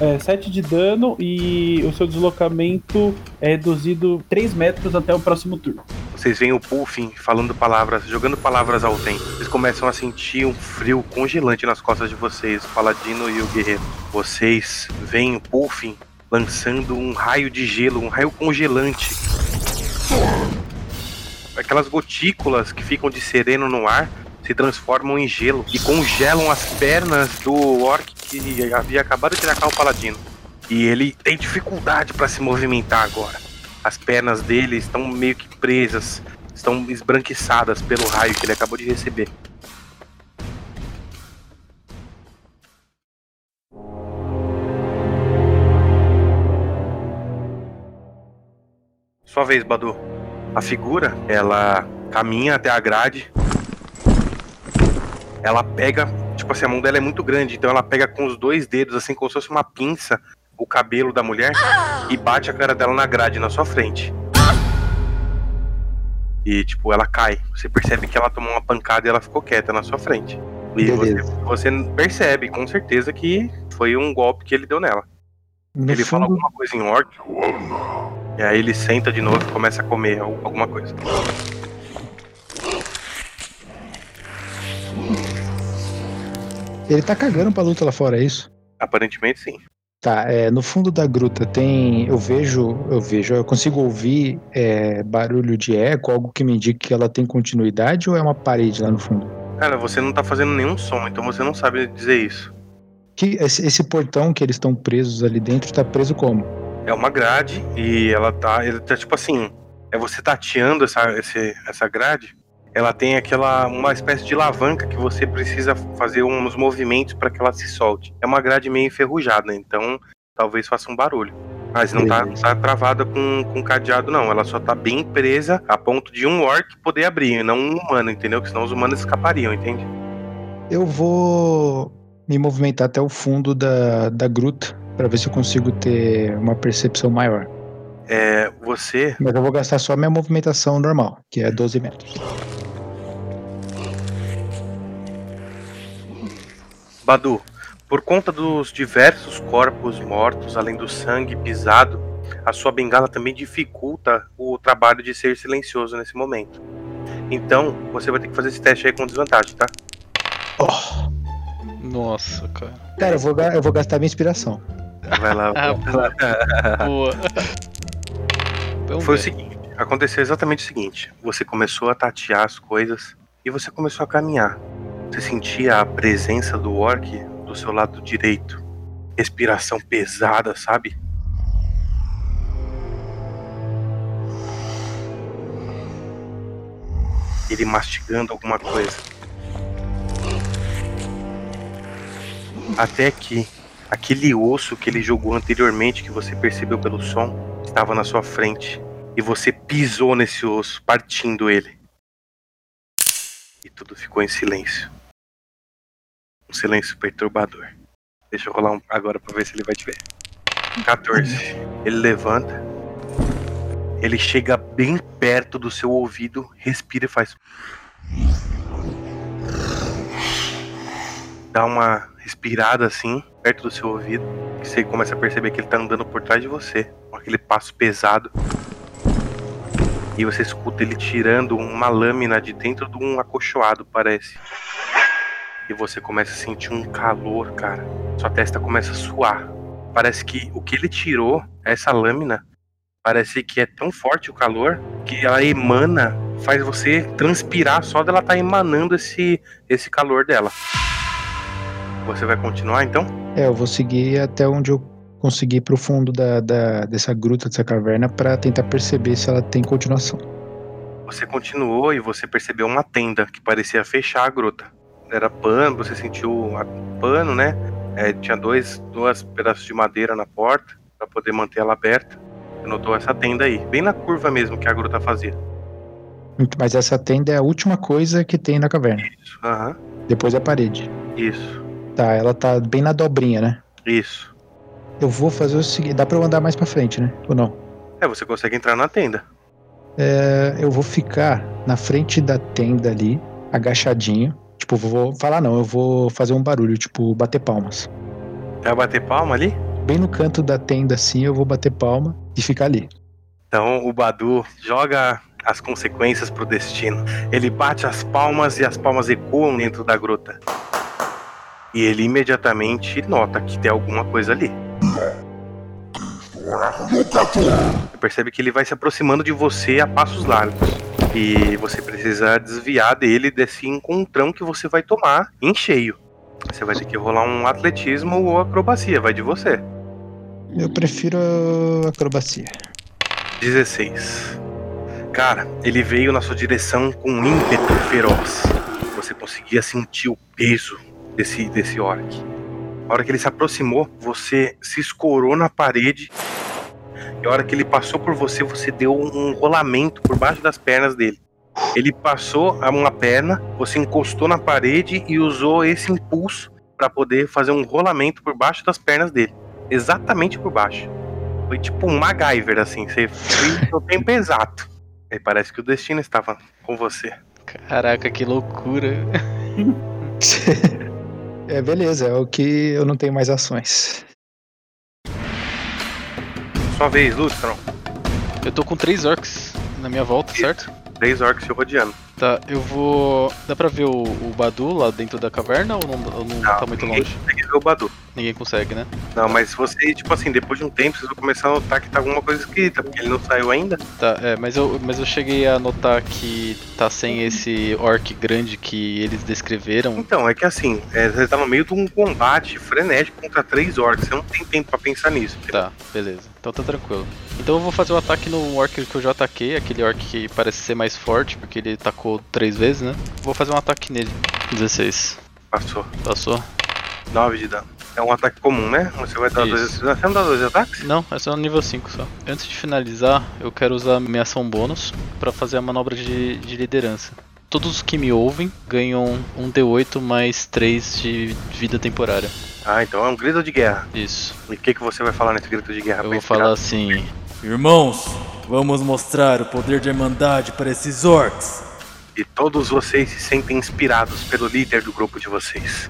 É, 7 de dano e o seu deslocamento é reduzido 3 metros até o próximo turno. Vocês veem o Puffin falando palavras, jogando palavras ao vento. Vocês começam a sentir um frio congelante nas costas de vocês, o Paladino e o Guerreiro. Vocês veem o Puffin lançando um raio de gelo, um raio congelante. Aquelas gotículas que ficam de sereno no ar se transformam em gelo e congelam as pernas do orc que havia acabado de atacar o Paladino. E ele tem dificuldade para se movimentar agora. As pernas dele estão meio que presas, estão esbranquiçadas pelo raio que ele acabou de receber. Sua vez, Badu. A figura, ela caminha até a grade. Ela pega, tipo assim, a mão dela é muito grande, então ela pega com os dois dedos, assim, como se fosse uma pinça, o cabelo da mulher e bate a cara dela na grade na sua frente. E, tipo, ela cai. Você percebe que ela tomou uma pancada e ela ficou quieta na sua frente. E você, você percebe com certeza que foi um golpe que ele deu nela. No ele fala fundo, alguma coisa em orc. E aí ele senta de novo e começa a comer al- alguma coisa. ele tá cagando pra luta lá fora, é isso? Aparentemente sim. Tá, é, no fundo da gruta tem. Eu vejo, eu vejo, eu consigo ouvir é, barulho de eco, algo que me indique que ela tem continuidade ou é uma parede lá no fundo? Cara, você não tá fazendo nenhum som, então você não sabe dizer isso. Que esse, esse portão que eles estão presos ali dentro tá preso como? É uma grade e ela tá. Ele tá tipo assim. É você tateando essa, esse, essa grade. Ela tem aquela. uma espécie de alavanca que você precisa fazer uns movimentos para que ela se solte. É uma grade meio enferrujada, então talvez faça um barulho. Mas não tá, tá travada com, com cadeado, não. Ela só tá bem presa a ponto de um orc poder abrir, não um humano, entendeu? Que senão os humanos escapariam, entende? Eu vou me movimentar até o fundo da, da gruta pra ver se eu consigo ter uma percepção maior. É, você Mas eu vou gastar só a minha movimentação normal, que é 12 metros. Badu, por conta dos diversos corpos mortos, além do sangue pisado, a sua bengala também dificulta o trabalho de ser silencioso nesse momento. Então, você vai ter que fazer esse teste aí com desvantagem, tá? Oh, Nossa, cara. cara, eu vou, eu vou gastar minha inspiração. Vai lá. Ah, vai lá. Boa. Então, Foi o bem. seguinte, aconteceu exatamente o seguinte. Você começou a tatear as coisas e você começou a caminhar. Você sentia a presença do orc do seu lado direito. respiração pesada, sabe? Ele mastigando alguma coisa. Até que aquele osso que ele jogou anteriormente, que você percebeu pelo som, estava na sua frente. E você pisou nesse osso, partindo ele. E tudo ficou em silêncio. Um silêncio perturbador. Deixa eu rolar um agora pra ver se ele vai te ver. 14. Ele levanta. Ele chega bem perto do seu ouvido, respira e faz. Dá uma respirada assim, perto do seu ouvido. Você começa a perceber que ele tá andando por trás de você, com aquele passo pesado. E você escuta ele tirando uma lâmina de dentro de um acolchoado, parece. E você começa a sentir um calor, cara. Sua testa começa a suar. Parece que o que ele tirou, essa lâmina, parece que é tão forte o calor que ela emana, faz você transpirar só dela tá emanando esse, esse calor dela. Você vai continuar então? É, eu vou seguir até onde eu conseguir pro fundo da, da- dessa gruta, dessa caverna, pra tentar perceber se ela tem continuação. Você continuou e você percebeu uma tenda que parecia fechar a gruta. Era pano, você sentiu pano, né? É, tinha dois, dois pedaços de madeira na porta para poder manter ela aberta. Você notou essa tenda aí, bem na curva mesmo que a gruta fazia. Mas essa tenda é a última coisa que tem na caverna. Isso, aham, Depois é a parede. isso, Tá, ela tá bem na dobrinha, né? isso. Eu vou fazer o seguinte. Dá pra eu andar mais pra frente, né? Ou não? É, você consegue entrar na tenda. É, eu vou ficar na frente da tenda ali, agachadinho. Tipo, vou falar não, eu vou fazer um barulho, tipo, bater palmas. Vai bater palma ali? Bem no canto da tenda, assim, eu vou bater palma e ficar ali. Então o Badu joga as consequências pro destino. Ele bate as palmas e as palmas ecoam dentro da gruta. E ele imediatamente nota que tem alguma coisa ali. Você percebe que ele vai se aproximando de você a passos largos. E você precisa desviar dele desse encontrão que você vai tomar em cheio. Você vai ter que rolar um atletismo ou acrobacia, vai de você. Eu prefiro acrobacia. 16. Cara, ele veio na sua direção com um ímpeto feroz. Você conseguia sentir o peso desse, desse orc. A hora que ele se aproximou, você se escorou na parede. E a hora que ele passou por você, você deu um rolamento por baixo das pernas dele. Ele passou a uma perna, você encostou na parede e usou esse impulso para poder fazer um rolamento por baixo das pernas dele. Exatamente por baixo. Foi tipo um MacGyver, assim. Você foi no tempo exato. E parece que o destino estava com você. Caraca, que loucura. é, beleza, é o que eu não tenho mais ações. Sua vez, Lustron. Eu tô com três orcs na minha volta, certo? Três orcs se rodeando. Tá, eu vou. Dá pra ver o, o Badu lá dentro da caverna ou não, ou não tá muito ninguém longe? consegue ver o Badu. Ninguém consegue, né? Não, mas você, tipo assim, depois de um tempo, vocês vão começar a notar que tá alguma coisa escrita, porque ele não saiu ainda. Tá, é, mas eu, mas eu cheguei a notar que tá sem esse orc grande que eles descreveram. Então, é que assim, é, você tá no meio de um combate frenético contra três orcs. Você não tem tempo pra pensar nisso. Tá, beleza. Então tá tranquilo. Então eu vou fazer o ataque no orc que eu já ataquei, aquele orc que parece ser mais forte, porque ele tacou três vezes, né? Vou fazer um ataque nele. 16. Passou. Passou? 9 de dano. É um ataque comum, né? Você vai dar Isso. dois. Você não dá dois ataques? Não, é só no nível 5 só. Antes de finalizar, eu quero usar minha ação bônus pra fazer a manobra de, de liderança. Todos os que me ouvem ganham um D8 mais 3 de vida temporária. Ah, então é um grito de guerra. Isso. E o que, que você vai falar nesse grito de guerra? Eu vou falar assim: Irmãos, vamos mostrar o poder de Irmandade para esses orcs. E todos vocês se sentem inspirados pelo líder do grupo de vocês.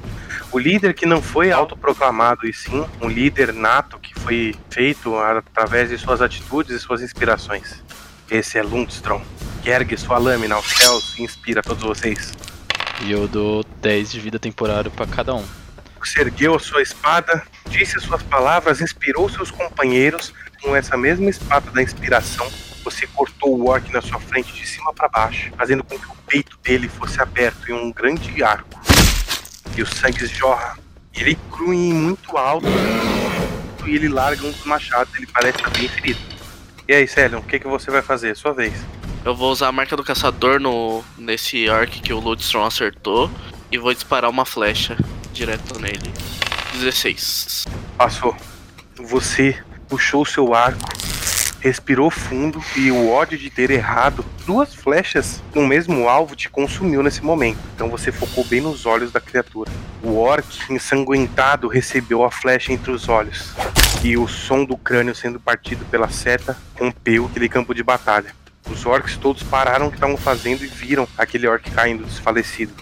O líder que não foi autoproclamado, e sim um líder nato que foi feito através de suas atitudes e suas inspirações. Esse é Lundstrom, que ergue sua lâmina aos céus e inspira todos vocês. E eu dou 10 de vida temporária pra cada um. Você ergueu a sua espada, disse suas palavras, inspirou seus companheiros com essa mesma espada da inspiração. Você cortou o orc na sua frente de cima para baixo, fazendo com que o peito dele fosse aberto em um grande arco. E o sangue jorra. Ele crui muito alto e ele larga um dos machados, ele parece estar bem ferido. E aí, Celion, o que, que você vai fazer? Sua vez. Eu vou usar a marca do caçador no nesse arc que o Ludstrom acertou e vou disparar uma flecha direto nele. 16. Passou. Você puxou seu arco, respirou fundo e o ódio de ter errado duas flechas no mesmo alvo te consumiu nesse momento. Então você focou bem nos olhos da criatura. O orc, ensanguentado, recebeu a flecha entre os olhos. E o som do crânio sendo partido pela seta rompeu aquele campo de batalha. Os orcs todos pararam o que estavam fazendo e viram aquele orc caindo desfalecido.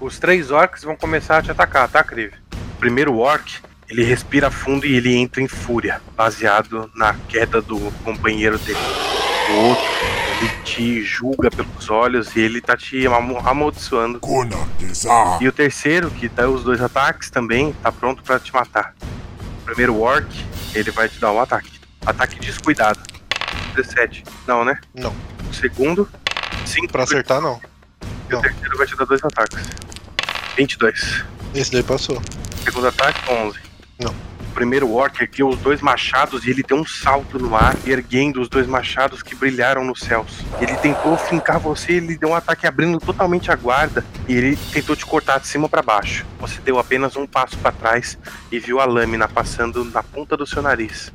Os três orcs vão começar a te atacar, tá, Krive? O primeiro orc, ele respira fundo e ele entra em fúria, baseado na queda do companheiro dele. O outro, ele te julga pelos olhos e ele tá te amaldiçoando. E o terceiro, que dá os dois ataques também, tá pronto pra te matar. Primeiro orc, ele vai te dar um ataque. Ataque descuidado. 17. Não, né? Não. O segundo, 5 Pra acertar, não. E o terceiro vai te dar dois ataques. 22. Esse daí passou. Segundo ataque, 11. Não. Primeiro orc ergueu os dois machados e ele deu um salto no ar, erguendo os dois machados que brilharam nos céus. Ele tentou fincar você, ele deu um ataque abrindo totalmente a guarda e ele tentou te cortar de cima para baixo. Você deu apenas um passo para trás e viu a lâmina passando na ponta do seu nariz.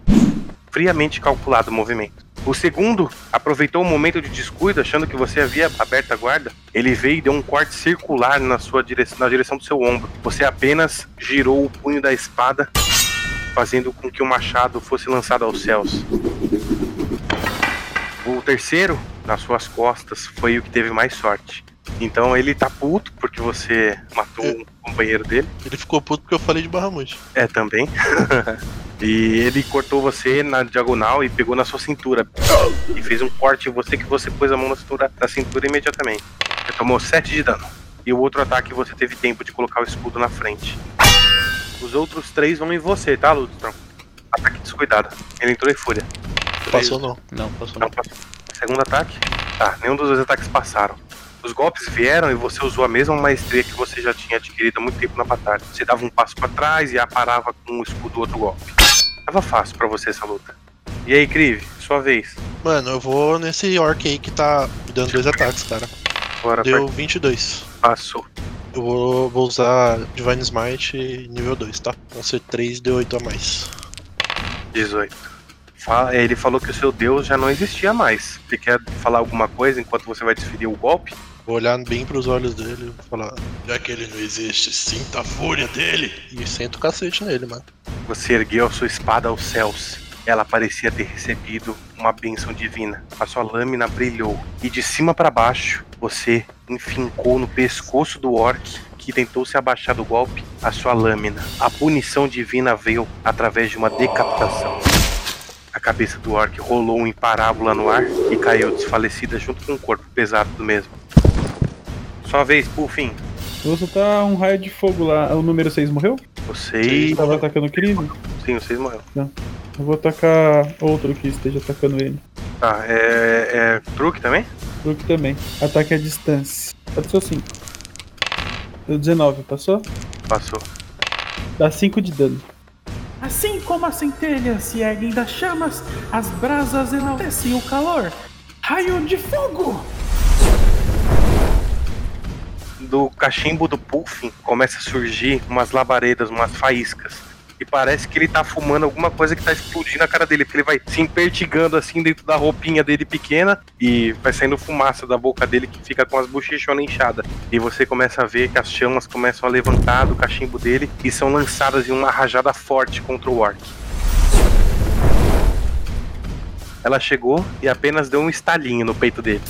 Friamente calculado o movimento. O segundo aproveitou o momento de descuido, achando que você havia aberto a guarda. Ele veio e deu um corte circular na sua direção, na direção do seu ombro. Você apenas girou o punho da espada, fazendo com que o machado fosse lançado aos céus. O terceiro, nas suas costas, foi o que teve mais sorte. Então ele tá puto porque você matou um companheiro dele. Ele ficou puto porque eu falei de Bahamut. É, também. e ele cortou você na diagonal e pegou na sua cintura. E fez um corte em você que você pôs a mão na cintura, na cintura imediatamente. Você tomou 7 de dano. E o outro ataque você teve tempo de colocar o escudo na frente. Os outros três vão em você, tá, Ludstrom? Ataque descuidado. Ele entrou em fúria. Passou não. Não, passou Não passou. Segundo ataque? Tá, nenhum dos dois ataques passaram. Os golpes vieram e você usou a mesma maestria que você já tinha adquirido há muito tempo na batalha. Você dava um passo pra trás e aparava com o escudo do outro golpe. Tava fácil pra você essa luta. E aí, Krive, sua vez. Mano, eu vou nesse orc aí que tá me dando dois ataques, cara. Bora, Deu part- 22. Passou. Eu vou, vou usar Divine Smite nível 2, tá? Vão ser 3 de 8 a mais. 18. Fala- Ele falou que o seu deus já não existia mais. Você quer falar alguma coisa enquanto você vai desferir o golpe? Vou olhar bem pros olhos dele e falar: Já que ele não existe, sinta a fúria dele. E sento o cacete nele, mano. Você ergueu a sua espada aos céus. Ela parecia ter recebido uma bênção divina. A sua lâmina brilhou. E de cima para baixo, você enfincou no pescoço do orc que tentou se abaixar do golpe a sua lâmina. A punição divina veio através de uma decapitação. A cabeça do orc rolou em parábola no ar e caiu desfalecida junto com o corpo pesado do mesmo. Sua vez, Puffin. Vou soltar um raio de fogo lá. O número 6 morreu? Você. Tava atacando o Cris? Sim, vocês morreu. Eu vou atacar outro que esteja atacando ele. Tá, é. é truque também? Truque também. Ataque à distância. Passou 5. Deu 19, passou? Passou. Dá 5 de dano. Assim como a centelha se erguem das chamas, as brasas enaltecem o calor. Raio de fogo! do cachimbo do Puffin começa a surgir umas labaredas, umas faíscas. E parece que ele tá fumando alguma coisa que tá explodindo na cara dele, porque ele vai se impertigando assim dentro da roupinha dele pequena e vai saindo fumaça da boca dele que fica com as bochechas inchadas. E você começa a ver que as chamas começam a levantar do cachimbo dele e são lançadas em uma rajada forte contra o orc. Ela chegou e apenas deu um estalinho no peito dele.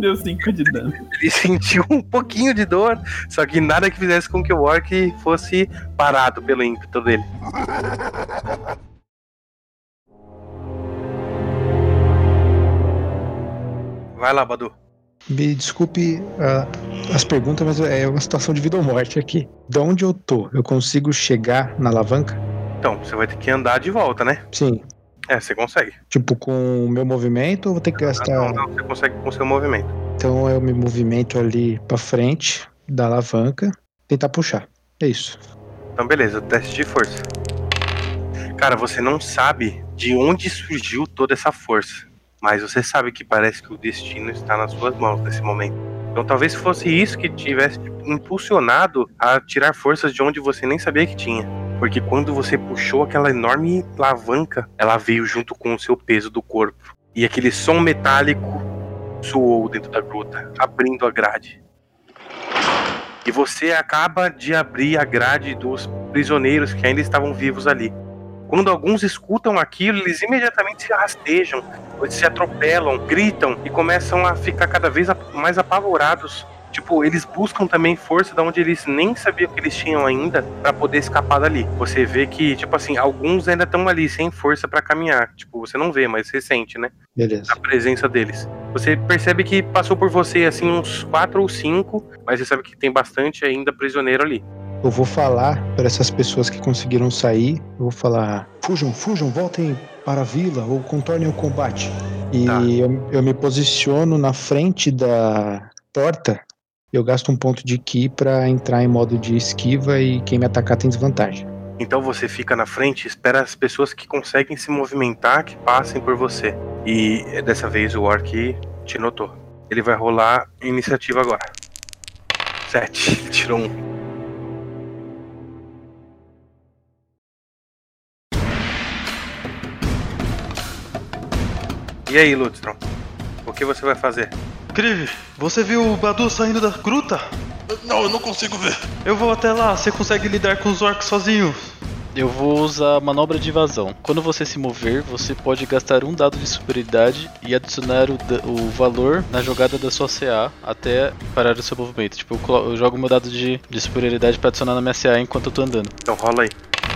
Deu 5 de dano. Ele sentiu um pouquinho de dor, só que nada que fizesse com que o orc fosse parado pelo ímpeto dele. Vai lá, Badu. Me desculpe ah, as perguntas, mas é uma situação de vida ou morte aqui. De onde eu tô? Eu consigo chegar na alavanca? Então, você vai ter que andar de volta, né? Sim. É, você consegue. Tipo, com o meu movimento, ou vou ter que gastar. Não, não, você consegue com o seu movimento. Então eu me movimento ali pra frente da alavanca, tentar puxar. É isso. Então, beleza, teste de força. Cara, você não sabe de onde surgiu toda essa força. Mas você sabe que parece que o destino está nas suas mãos nesse momento. Então talvez fosse isso que tivesse impulsionado a tirar forças de onde você nem sabia que tinha. Porque quando você puxou aquela enorme alavanca, ela veio junto com o seu peso do corpo. E aquele som metálico soou dentro da gruta, abrindo a grade. E você acaba de abrir a grade dos prisioneiros que ainda estavam vivos ali. Quando alguns escutam aquilo, eles imediatamente se rastejam, se atropelam, gritam e começam a ficar cada vez mais apavorados. Tipo, eles buscam também força da onde eles nem sabiam que eles tinham ainda para poder escapar dali. Você vê que, tipo assim, alguns ainda estão ali sem força para caminhar. Tipo, você não vê, mas você sente, né? Beleza. A presença deles. Você percebe que passou por você assim uns quatro ou cinco, mas você sabe que tem bastante ainda prisioneiro ali. Eu vou falar para essas pessoas que conseguiram sair, eu vou falar: fujam, fujam, voltem para a vila ou contornem o combate. E Tá. eu, eu me posiciono na frente da porta. Eu gasto um ponto de ki para entrar em modo de esquiva e quem me atacar tem desvantagem. Então você fica na frente, espera as pessoas que conseguem se movimentar que passem por você. E dessa vez o Orc te notou. Ele vai rolar iniciativa agora. Sete. Tirou um. E aí, Lutstrom? O que você vai fazer? Kriv, você viu o Badu saindo da gruta? Não, eu não consigo ver. Eu vou até lá, você consegue lidar com os orcs sozinho? Eu vou usar a manobra de invasão. Quando você se mover, você pode gastar um dado de superioridade e adicionar o, o valor na jogada da sua CA até parar o seu movimento. Tipo, eu, eu jogo meu dado de, de superioridade para adicionar na minha CA enquanto eu tô andando. Então rola aí.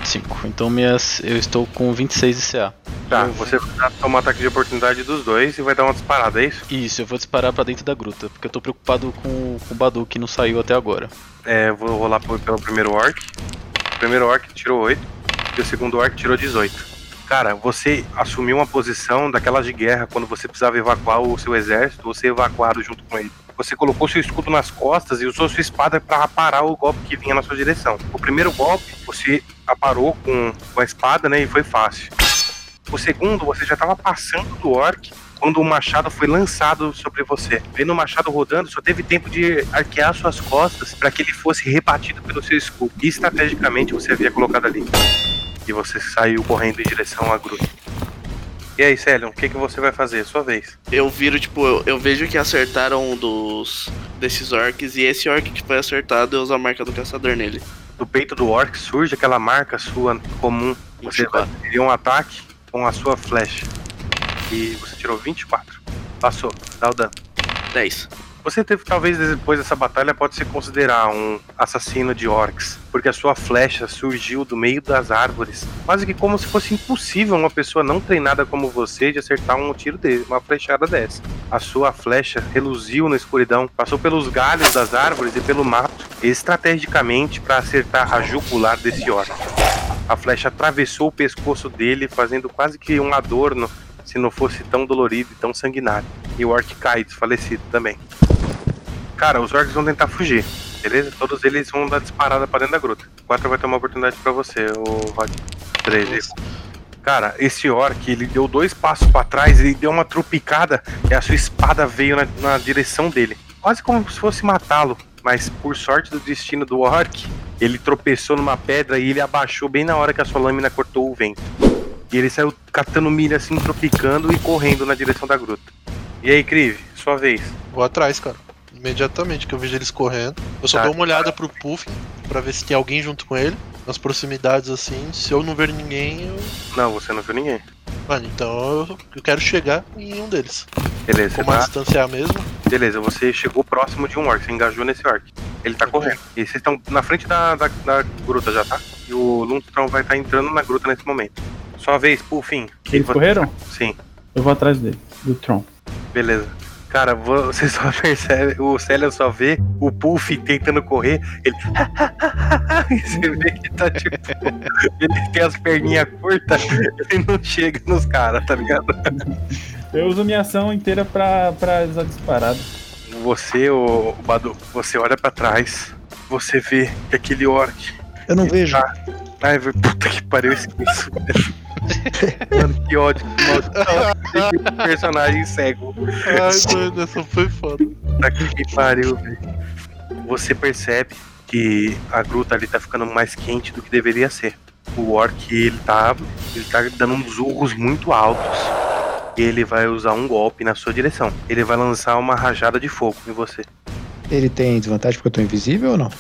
5. Então minhas, eu estou com 26 de CA. Tá, Eu- você vai tomar ataque de oportunidade dos dois e vai dar uma disparada, é isso? Isso, eu vou disparar pra dentro da gruta, porque eu tô preocupado com, com o Badu que não saiu até agora. É, vou rolar pelo primeiro orc. O primeiro orc tirou 8 e o segundo orc tirou 18. Cara, você assumiu uma posição daquelas de guerra quando você precisava evacuar o seu exército, você evacuado junto com ele. Você colocou seu escudo nas costas e usou sua espada para parar o golpe que vinha na sua direção. O primeiro golpe, você aparou com, com a espada, né, e foi fácil. O segundo, você já estava passando do orc quando o machado foi lançado sobre você. Vendo o machado rodando, só teve tempo de arquear suas costas para que ele fosse rebatido pelo seu escudo. E estrategicamente você havia colocado ali. E você saiu correndo em direção à gruta. E aí, Celion, o que, que você vai fazer? Sua vez. Eu viro, tipo, eu, eu vejo que acertaram um dos desses orcs e esse orc que foi acertado eu uso a marca do caçador nele. Do peito do orc surge aquela marca sua comum. Você vai 24. fazer um ataque com a sua flecha. E você tirou 24. Passou. Dá o dano. 10. Você teve, talvez depois dessa batalha pode se considerar um assassino de orcs, porque a sua flecha surgiu do meio das árvores, quase que como se fosse impossível uma pessoa não treinada como você de acertar um tiro desse, uma flechada dessa. A sua flecha reluziu na escuridão, passou pelos galhos das árvores e pelo mato, estrategicamente para acertar a jugular desse orc. A flecha atravessou o pescoço dele, fazendo quase que um adorno, se não fosse tão dolorido e tão sanguinário. E o orc cai desfalecido também. Cara, os orcs vão tentar fugir, beleza? Todos eles vão dar disparada pra dentro da gruta. Quatro vai ter uma oportunidade pra você, o Vad. Três. Cara, esse orc, ele deu dois passos pra trás e deu uma trupicada e a sua espada veio na, na direção dele. Quase como se fosse matá-lo. Mas por sorte do destino do orc, ele tropeçou numa pedra e ele abaixou bem na hora que a sua lâmina cortou o vento. E ele saiu catando milha assim, tropicando e correndo na direção da gruta. E aí, Krive, sua vez. Vou atrás, cara. Imediatamente que eu vejo eles correndo. Eu só Tá. dou uma olhada pro Puff pra ver se tem alguém junto com ele. Nas proximidades assim. Se eu não ver ninguém, eu. Não, você não viu ninguém. Mano, então eu, eu quero chegar em um deles. Beleza, Como tá- distanciar mesmo. Beleza, você chegou próximo de um orc, você engajou nesse orc. Ele tá correndo. E vocês estão na frente da, da, da gruta já, tá? E o Lundstrom vai estar entrando na gruta nesse momento. Sua vez, Puffin. Eles correram? Sim, Eu vou atrás dele, do Tron. beleza. Cara, vo- você só percebe, o Célia só vê o Puff tentando correr, ele. e você vê que tá tipo. ele tem as perninhas curtas, ele não chega nos caras, tá ligado? Eu uso minha ação inteira pra, pra usar disparado. Você, o, Badu, você olha pra trás, você vê que aquele orc Eu não vejo. tá Ai, puta que pariu, eu esqueço. Mano, que ódio. Que personagem cego. Ai, mano, essa foi foda. Puta que pariu, velho. Você percebe que a gruta ali tá ficando mais quente do que deveria ser. O orc, ele tá, ele tá dando uns urros muito altos. E ele vai usar um golpe na sua direção. Ele vai lançar uma rajada de fogo em você. Ele tem desvantagem porque eu tô invisível ou não?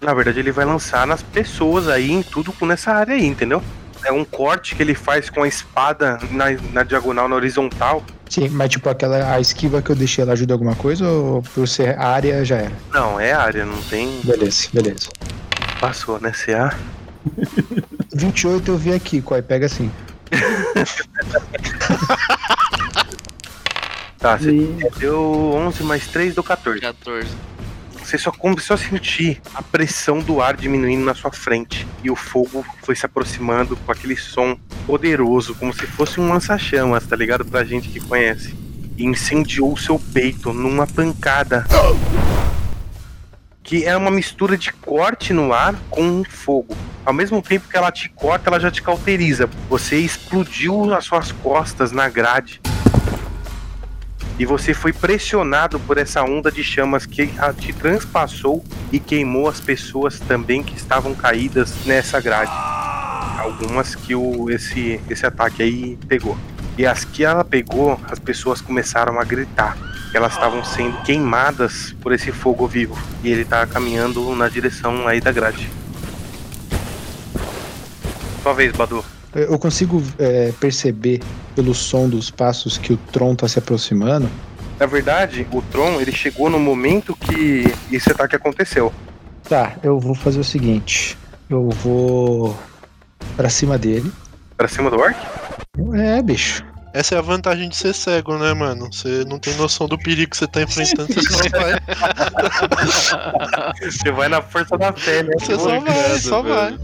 Na verdade, ele vai lançar nas pessoas aí, em tudo nessa área aí, entendeu? É um corte que ele faz com a espada na, na diagonal, na horizontal. Sim, mas tipo aquela a esquiva que eu deixei, ela ajuda alguma coisa ou por ser área já era? Não, é área, não tem. Beleza, beleza. Passou, né? CA. 28 eu vi aqui, Coi, pega assim. Tá, você deu 11 mais 3 do 14. 14. Você só começou a sentir a pressão do ar diminuindo na sua frente. E o fogo foi se aproximando com aquele som poderoso, como se fosse um lança-chamas, tá ligado? Pra gente que conhece. E incendiou o seu peito numa pancada. Que é uma mistura de corte no ar com fogo. Ao mesmo tempo que ela te corta, ela já te cauteriza. Você explodiu as suas costas na grade e você foi pressionado por essa onda de chamas que te transpassou e queimou as pessoas também que estavam caídas nessa grade. Algumas que o, esse, esse ataque aí pegou. E as que ela pegou, as pessoas começaram a gritar. Elas estavam sendo queimadas por esse fogo vivo. E ele tá caminhando na direção aí da grade. Sua vez, Badu. Eu consigo é, perceber pelo som dos passos que o Tron tá se aproximando. Na verdade, o Tron ele chegou no momento que esse ataque aconteceu. Tá, eu vou fazer o seguinte. Eu vou pra cima dele. Pra cima do Orc? É, bicho. Essa é a vantagem de ser cego, né, mano? Você não tem noção do perigo que você tá enfrentando, você só vai. Você vai na força da fé, né? Você só vai, só vai.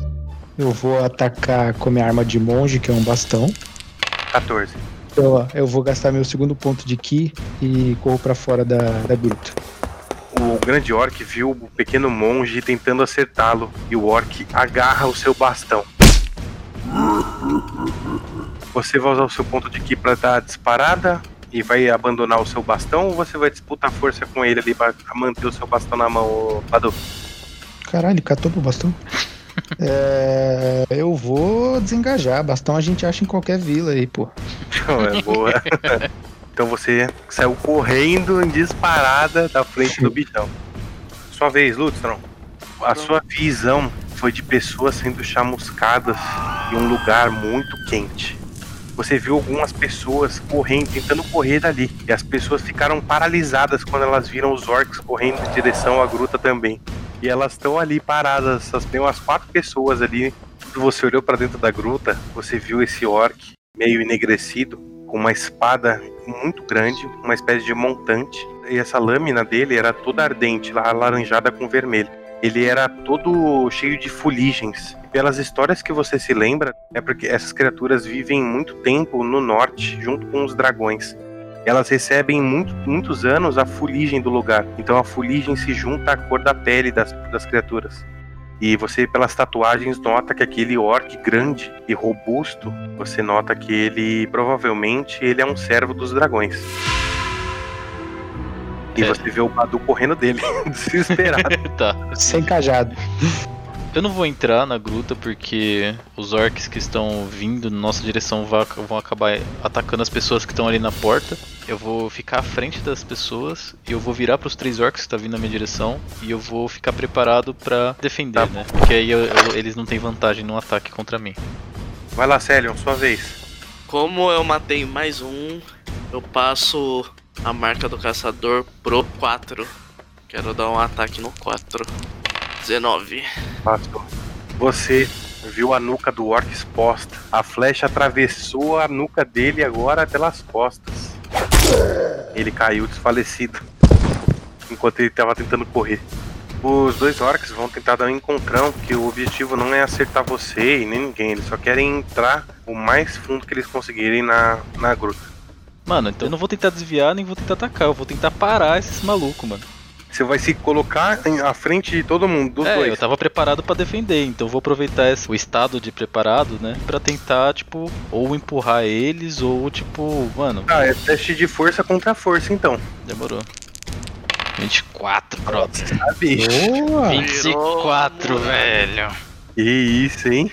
Eu vou atacar com minha arma de monge, que é um bastão. 14. Então, ó, eu vou gastar meu segundo ponto de ki e corro pra fora da, da gruta. O grande orc viu o pequeno monge tentando acertá-lo e o orc agarra o seu bastão. Você vai usar o seu ponto de ki pra dar a disparada e vai abandonar o seu bastão ou você vai disputar força com ele ali pra manter o seu bastão na mão, ô Badu? Caralho, catou pro bastão? É, eu vou desengajar. Bastão a gente acha em qualquer vila aí, pô. Não, é boa. então você saiu correndo em disparada da frente do bichão. Sua vez, Lutstrom. A sua visão foi de pessoas sendo chamuscadas em um lugar muito quente. Você viu algumas pessoas correndo, tentando correr dali. E as pessoas ficaram paralisadas quando elas viram os orcs correndo em direção à gruta também. E elas estão ali paradas. Elas tem umas quatro pessoas ali. Quando você olhou para dentro da gruta, você viu esse orc meio enegrecido, com uma espada muito grande, uma espécie de montante. E essa lâmina dele era toda ardente, lá alaranjada com vermelho. Ele era todo cheio de fuligens. Pelas histórias que você se lembra, é porque essas criaturas vivem muito tempo no norte, junto com os dragões. Elas recebem muito, muitos anos a fuligem do lugar. Então a fuligem se junta à cor da pele das, das criaturas. E você, pelas tatuagens, nota que aquele orc grande e robusto, você nota que ele provavelmente ele é um servo dos dragões. E É. você vê o Badu correndo dele, desesperado. tá. Sem cajado. Eu não vou entrar na gruta porque os orcs que estão vindo na nossa direção vão acabar atacando as pessoas que estão ali na porta. Eu vou ficar à frente das pessoas e eu vou virar para os três orcs que estão vindo na minha direção e eu vou ficar preparado para defender, né? Porque aí eu- eu- eles não têm vantagem no ataque contra mim. Vai lá, Celion, sua vez. Como eu matei mais um, eu passo a marca do caçador pro 4. Quero dar um ataque no 4. 19. Passou. Você viu a nuca do orc exposta. A flecha atravessou a nuca dele agora pelas costas. Ele caiu desfalecido. Enquanto ele estava tentando correr. Os dois orcs vão tentar dar um encontrão, porque o objetivo não é acertar você e nem ninguém. Eles só querem entrar o mais fundo que eles conseguirem na, na gruta. Mano, então eu não vou tentar desviar nem vou tentar atacar, eu vou tentar parar esses malucos, mano. Você vai se colocar em- à frente de todo mundo, dos é, dois. eu tava preparado pra defender, então vou aproveitar esse, o estado de preparado, né? Pra tentar, tipo, ou empurrar eles, ou tipo, mano, Ah, é teste de força contra força, então. demorou. 24, brother. Sabe? Boa! 24, velho. Que isso, hein?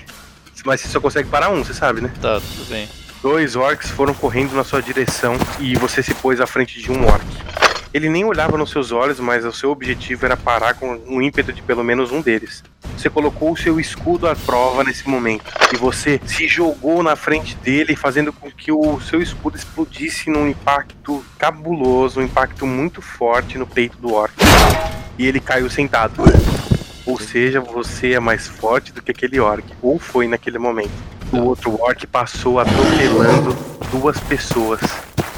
Mas você só consegue parar um, você sabe, né? Tá, tudo bem. Dois orcs foram correndo na sua direção e você se pôs à frente de um orc. Ele nem olhava nos seus olhos, mas o seu objetivo era parar com o ímpeto de pelo menos um deles. Você colocou o seu escudo à prova nesse momento e você se jogou na frente dele, fazendo com que o seu escudo explodisse num impacto cabuloso, um impacto muito forte no peito do orc. E ele caiu sentado. Ou seja, você é mais forte do que aquele orc, ou foi naquele momento. O outro orc passou atropelando duas pessoas.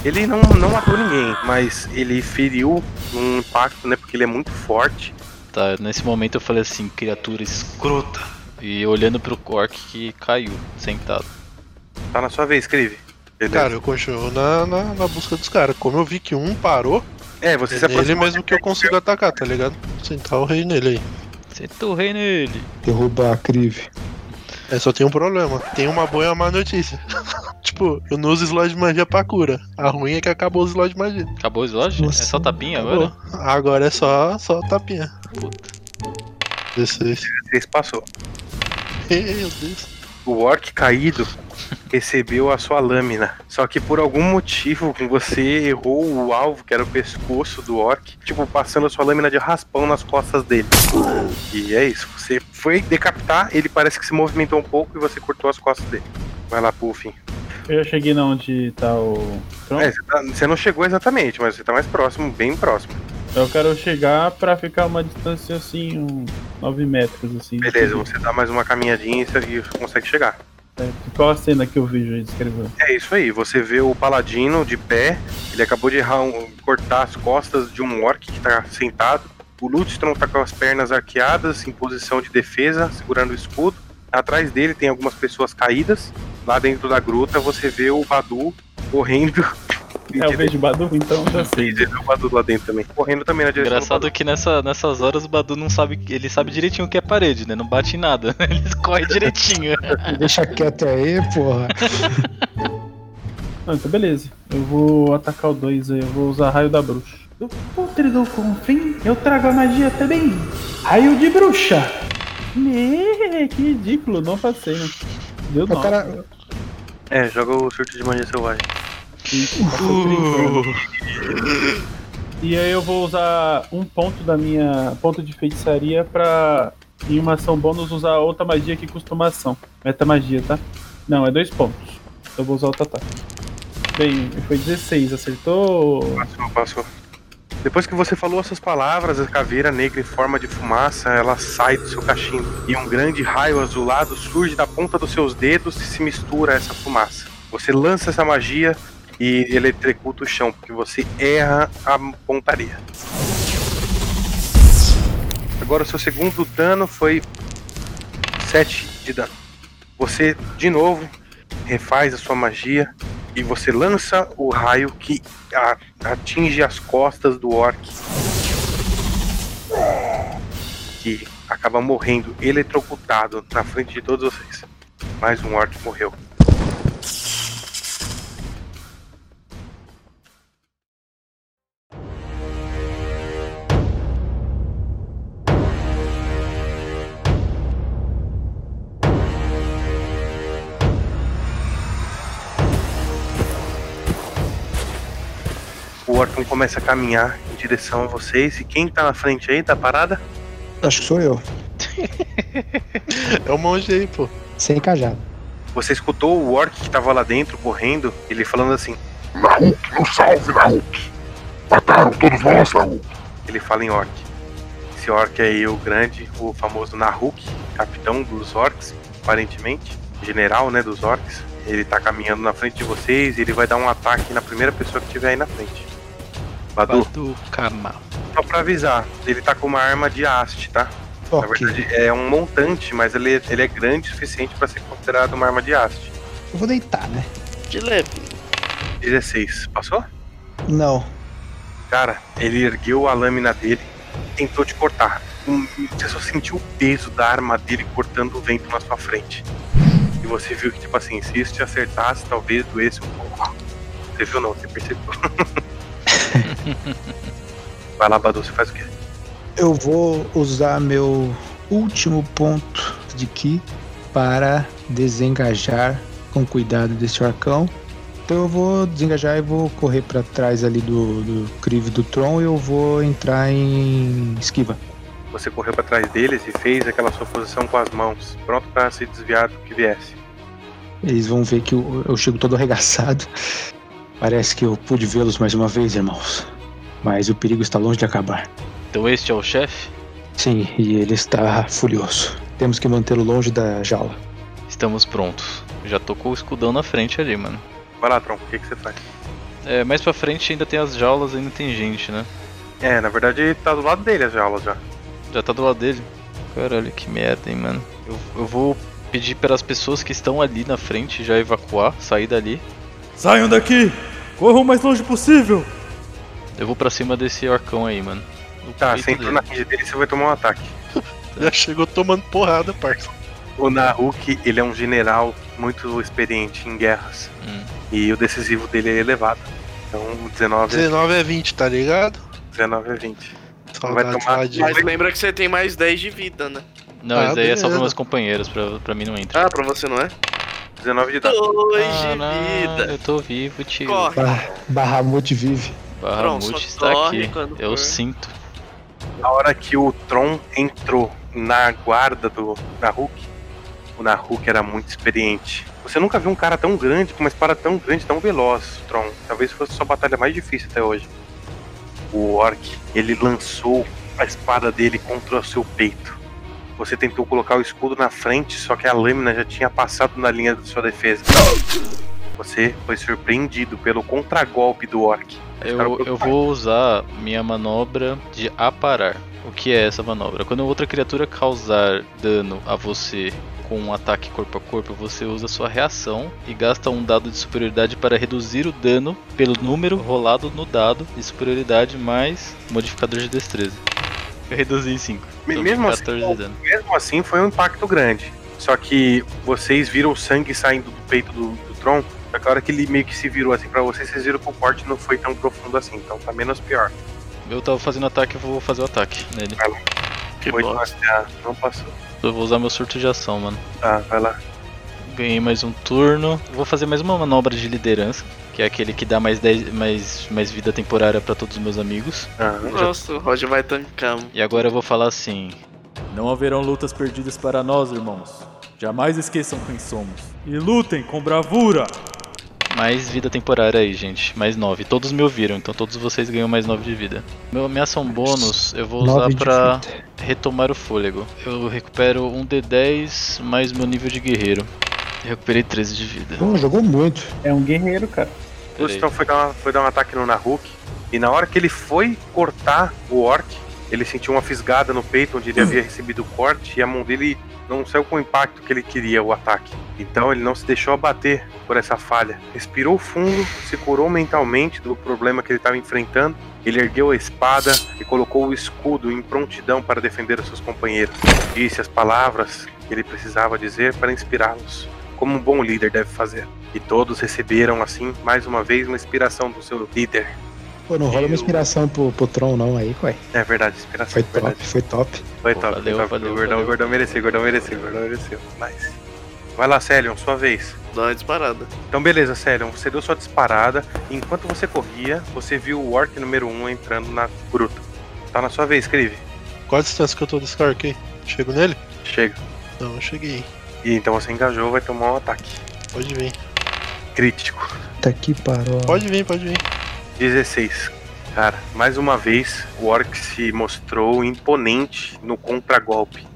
Ele não, não matou ninguém, mas ele feriu num impacto, né? Porque ele é muito forte. Tá, nesse momento eu falei assim, criatura escrota. E olhando pro orc que caiu, sentado. Tá na sua vez, escreve. Cara, eu continuo na, na, na busca dos caras. Como eu vi que um parou, é, você se é nele aproximou. mesmo que eu consigo atacar, tá ligado? Sentar o rei nele aí. Sentou o rei nele. Derruba a Crive. É, só tem um problema. Tem uma boa e uma má notícia. tipo, eu não uso slot de magia pra cura. A ruim é que acabou o slot de magia. Acabou o slot? É Nossa, só tapinha agora? Acabou. Agora é só, só tapinha. Puta. 16. Vocês passou. Meu Deus. O orc caído recebeu a sua lâmina. Só que por algum motivo você errou o alvo, que era o pescoço do orc, tipo, passando a sua lâmina de raspão nas costas dele. E é isso. Você foi decapitar, ele parece que se movimentou um pouco e você cortou as costas dele. Vai lá, Puffin. Eu já cheguei na onde tá o. Tron. É, você, tá- você não chegou exatamente, mas você tá mais próximo, bem próximo. Eu quero chegar pra ficar uma distância assim, uns 9 metros assim. Beleza, você dá mais uma caminhadinha e você consegue chegar. É, qual a cena que eu vi já escreveu? É isso aí, você vê o paladino de pé, ele acabou de um- cortar as costas de um orc que tá sentado. O Lutstrom tá com as pernas arqueadas, em posição de defesa, segurando o escudo. Atrás dele tem algumas pessoas caídas. Lá dentro da gruta você vê o Badu correndo. É o vejo Badu, então já sei. Vê o Badu lá dentro também. Correndo também na direção do Engraçado que nessa, nessas horas o Badu não sabe. Ele sabe direitinho o que é parede, né? Não bate em nada. Ele corre direitinho. Deixa quieto aí, porra. Não, então beleza. Eu vou atacar o 2 aí, eu vou usar raio da bruxa. Do poder do confim, eu trago a magia também. Raio de bruxa. Me, que ridículo, não passei, né? Deu não. cara. É, joga o surto de magia selvagem. E aí eu vou usar um ponto da minha ponto de feitiçaria pra em uma ação bônus usar outra magia que custa uma ação. Meta magia, tá? Não, é dois pontos. Eu vou usar outra ataque. Bem, foi 16, acertou? Passou, passou. Depois que você falou essas palavras, a caveira negra em forma de fumaça, ela sai do seu cachimbo. E um grande raio azulado surge da ponta dos seus dedos e se mistura a essa fumaça. Você lança essa magia e eletrocuta o chão, porque você erra a pontaria. Agora o seu segundo dano foi 7 de dano. Você, de novo, refaz a sua magia e você lança o raio que atinge as costas do orc. Que acaba morrendo eletrocutado na frente de todos vocês. Mais um orc morreu. O Orton começa a caminhar em direção a vocês. E quem tá na frente aí da parada? Acho que sou eu. É o monge aí, pô. Sem cajado. Você escutou o orc que tava lá dentro correndo, ele falando assim. Nahuk, nos salve, Nahuk. Mataram todos nós, Nahuk. Ele fala em orc. Esse orc aí, o grande, o famoso Nahuk, capitão dos orcs, aparentemente, general, né, dos orcs. Ele tá caminhando na frente de vocês e ele vai dar um ataque na primeira pessoa que tiver aí na frente. Badu, Badu Kama. só pra avisar, ele tá com uma arma de haste, tá? Na Ok. verdade, é um montante, mas ele, ele é grande o suficiente pra ser considerado uma arma de haste. Eu vou deitar, né? De leve. 16, passou? Não. Cara, ele ergueu a lâmina dele tentou te cortar. Você só sentiu o peso da arma dele cortando o vento na sua frente. E você viu que, tipo assim, se isso te acertasse, talvez doesse um pouco. Você viu não, você percebeu. Vai lá, Badu, você faz o quê? Eu vou usar meu último ponto de Ki para desengajar com cuidado desse arcão. Então eu vou desengajar e vou correr para trás ali do, do crivo do Tron e eu vou entrar em esquiva. Você correu pra trás deles e fez aquela sua posição com as mãos, pronto pra se desviar do que viesse. Eles vão ver que eu, eu chego todo arregaçado. Parece que eu pude vê-los mais uma vez, irmãos. Mas o perigo está longe de acabar. Então este é o chefe? Sim, e ele está furioso. Temos que mantê-lo longe da jaula. Estamos prontos. Já tocou o escudão na frente ali, mano. Vai lá, Tron, o que, que você faz? É, mais pra frente ainda tem as jaulas, ainda tem gente, né? É, na verdade tá do lado dele as jaulas já. Já tá do lado dele. Caralho, que merda, hein, mano. Eu, eu vou pedir para as pessoas que estão ali na frente já evacuar, sair dali. Saiam daqui! Corram o mais longe possível! Eu vou pra cima desse arcão aí, mano. No Tá, você entrou na range dele, você vai tomar um ataque. Já chegou tomando porrada, parça. O Nahuk, ele é um general muito experiente em guerras. Hum. E o decisivo dele é elevado. Então, 19, 19 é 20, tá ligado? 19 é 20. Saudade Vai tomar- Mas lembra que você tem mais 10 de vida, né? Não, Ah, isso daí é só beleza. para meus companheiros, pra, pra mim não entra. Ah, pra você não é? 19 de dano. 2 Caralho, de vida. eu tô vivo, tio. Corre. Bah, Bahamut vive. Bahamut está aqui. Eu for. sinto. Na hora que o Tron entrou na guarda do Nahuk, o Nahuk era muito experiente. Você nunca viu um cara tão grande, com uma espada tão grande, tão veloz, Tron. Talvez fosse a sua batalha mais difícil até hoje. O Orc, ele lançou a espada dele contra o seu peito. Você tentou colocar o escudo na frente, só que a lâmina já tinha passado na linha da sua defesa. Você foi surpreendido pelo contragolpe do Orc. Eu, eu vou usar minha manobra de aparar. O que é essa manobra? Quando outra criatura causar dano a você com um ataque corpo a corpo, você usa sua reação e gasta um dado de superioridade para reduzir o dano pelo número rolado no dado de superioridade mais modificador de destreza. Eu reduzi em 5. Me- mesmo assim, 14 de dano. Mesmo assim, foi um impacto grande. Só que vocês viram o sangue saindo do peito do, do Tron. Que a hora que ele meio que se virou assim pra vocês, vocês viram que o corte não foi tão profundo assim. Então tá menos pior. Eu tava fazendo ataque, eu vou fazer o ataque nele. Que Foi bosta. ah, não passou. Eu vou usar meu surto de ação, mano. Tá, vai lá. Ganhei mais um turno. Vou fazer mais uma manobra de liderança, que é aquele que dá mais, 10, mais, mais vida temporária pra todos os meus amigos. Ah, já- Nossa, o Roger vai tancar. E agora eu vou falar assim: Não haverão lutas perdidas para nós, irmãos. Jamais esqueçam quem somos. E lutem com bravura! mais vida temporária aí, gente. Mais 9. Todos me ouviram, então todos vocês ganham mais 9 de vida. Meu, minha ação bônus eu vou usar vida. retomar o fôlego. Eu recupero um D10 mais meu nível de guerreiro. Eu recuperei 13 de vida. Pô, jogou muito. É um guerreiro, cara. O. Gustavo foi foi dar um ataque no Nahuk. E na hora que ele foi cortar o Orc, ele sentiu uma fisgada no peito onde ele havia recebido o corte. E a mão dele não saiu com o impacto que ele queria o ataque. Então ele não se deixou abater por essa falha. Respirou fundo, se curou mentalmente do problema que ele estava enfrentando. Ele ergueu a espada e colocou o escudo em prontidão para defender os seus companheiros. Disse as palavras que ele precisava dizer para inspirá-los, como um bom líder deve fazer. E todos receberam, assim, mais uma vez, uma inspiração do seu líder. Pô, não rola uma inspiração pro, pro Tron, não, aí, ué. É verdade, inspiração. Foi verdade. top, foi top. Foi Pô, top, valeu, top. valeu, o gordão, valeu. gordão mereceu, o gordão mereceu, gordão mereceu. Nice. Vai lá, Celion, sua vez. Dá uma disparada. Então, beleza, Celion, você deu sua disparada. E enquanto você corria, você viu o Orc número 1 entrando na gruta. Tá na sua vez, escreve. Qual a distância que eu tô desse cara aqui? Chego nele? Chega. Não, eu cheguei. E então você engajou, vai tomar um ataque. Pode vir. Crítico. Tá aqui, parou. Pode vir, pode vir. 16. Cara, mais uma vez, o Orc se mostrou imponente no contragolpe.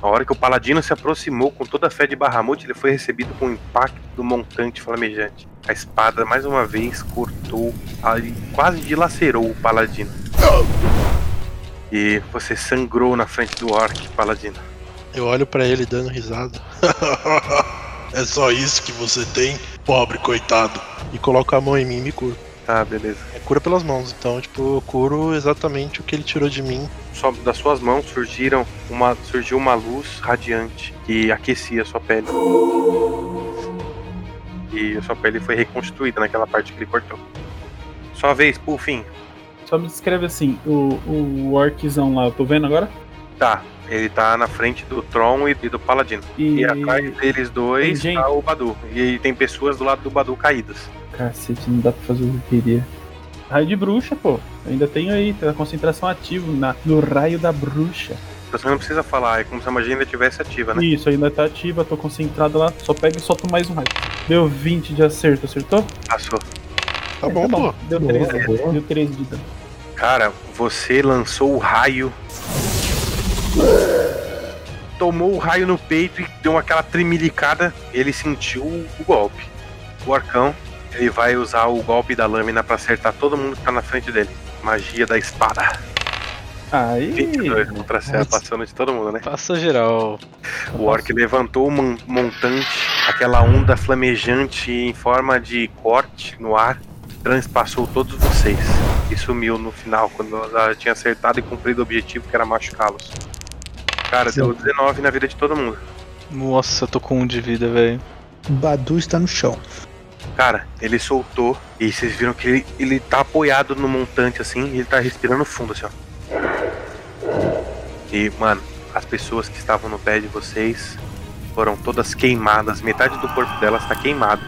Na hora que o paladino se aproximou com toda a fé de Bahamut, ele foi recebido com o impacto do montante flamejante. A espada, mais uma vez, cortou, ali, quase dilacerou o paladino. E você sangrou na frente do Orc, paladino. Eu olho pra ele dando risada. é só isso que você tem, pobre coitado. E coloco a mão em mim e me curo. Tá, beleza. É cura pelas mãos, então, tipo, eu curo exatamente o que ele tirou de mim. Só das suas mãos surgiram uma, surgiu uma luz radiante que aquecia a sua pele. E a sua pele foi reconstruída naquela parte que ele cortou. Sua vez, Puffin. Só me descreve assim, o, o orczão lá, eu tô vendo agora? Tá, ele tá na frente do Tron e, do Paladino. E, E atrás deles dois Tem tá o Badu. E tem pessoas do lado do Badu caídas. Cacete, não dá pra fazer o que eu queria. Raio de bruxa, pô. Eu ainda tenho aí, tem a concentração ativa na, no raio da bruxa. Você não precisa falar, é como se a magia ainda estivesse ativa, né? Isso, ainda tá ativa, tô concentrado lá. Só pego e solto mais um raio. Deu 20 de acerto, acertou? Passou. Tá É, bom, pô. Deu Boa, 13, boa. deu 13 de dano. Cara, você lançou o raio. Tomou o raio no peito e deu aquela tremilicada. Ele sentiu o golpe. O arcão, ele vai usar o golpe da lâmina pra acertar todo mundo que tá na frente dele. Magia da espada. Aí. 22 contra passando de todo mundo, né? Passa geral. O orc levantou o mon- montante, aquela onda flamejante em forma de corte no ar, transpassou todos vocês e sumiu no final, quando ela tinha acertado e cumprido o objetivo que era machucá-los. Cara, Sim. deu 19 na vida de todo mundo. Nossa, eu tô com um de vida, velho. Badu está no chão. Cara, ele soltou e vocês viram que ele, ele tá apoiado no montante assim, e ele tá respirando fundo assim, ó. E, mano, as pessoas que estavam no pé de vocês foram todas queimadas, metade do corpo delas tá queimado.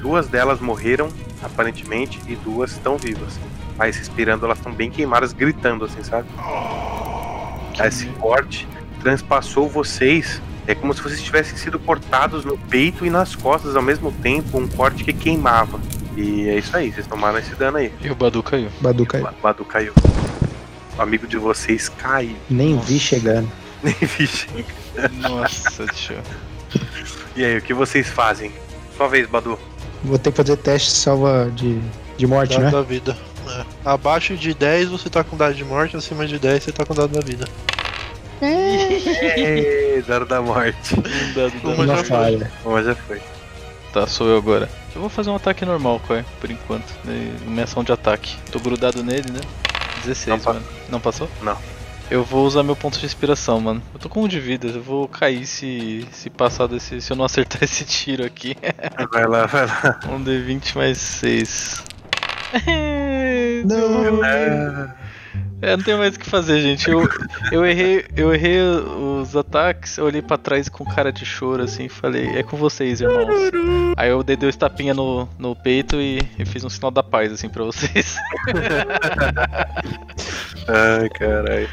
Duas delas morreram, aparentemente, e duas estão vivas. Mas respirando, elas estão bem queimadas, gritando assim, sabe? Esse corte transpassou vocês. É como se vocês tivessem sido cortados no peito e nas costas ao mesmo tempo, um corte que queimava. E é isso aí, vocês tomaram esse dano aí. E o Badu caiu. Badu caiu. O Badu caiu. O amigo de vocês caiu. Nem vi chegando. Nem vixe. Nossa, tio. E aí, o que vocês fazem? Sua vez, Badu. Vou ter que fazer teste de salva de, de morte, Dado né? da vida. É. Abaixo de 10 você tá com dado de morte, acima de 10 você tá com dado da vida. Ê, dano da morte. Um dado da Uma já falha. Uma já foi. Tá, sou eu agora. Eu vou fazer um ataque normal, Koi, por enquanto. né, Minha ação de ataque. Tô grudado nele, né? 16, Não pa- mano. Não passou? Não. Eu vou usar meu ponto de inspiração, mano. Eu tô com um de vida, eu vou cair se, se passar desse. Se eu não acertar esse tiro aqui. Vai lá, vai lá. um D20 mais 6. Não. É, não tem mais o que fazer, gente. Eu, eu, errei, eu errei os ataques, eu olhei pra trás com cara de choro assim e falei, é com vocês, irmãos. Aí eu dei dois tapinha no, no peito e, e fiz um sinal da paz assim pra vocês. Ai, caralho.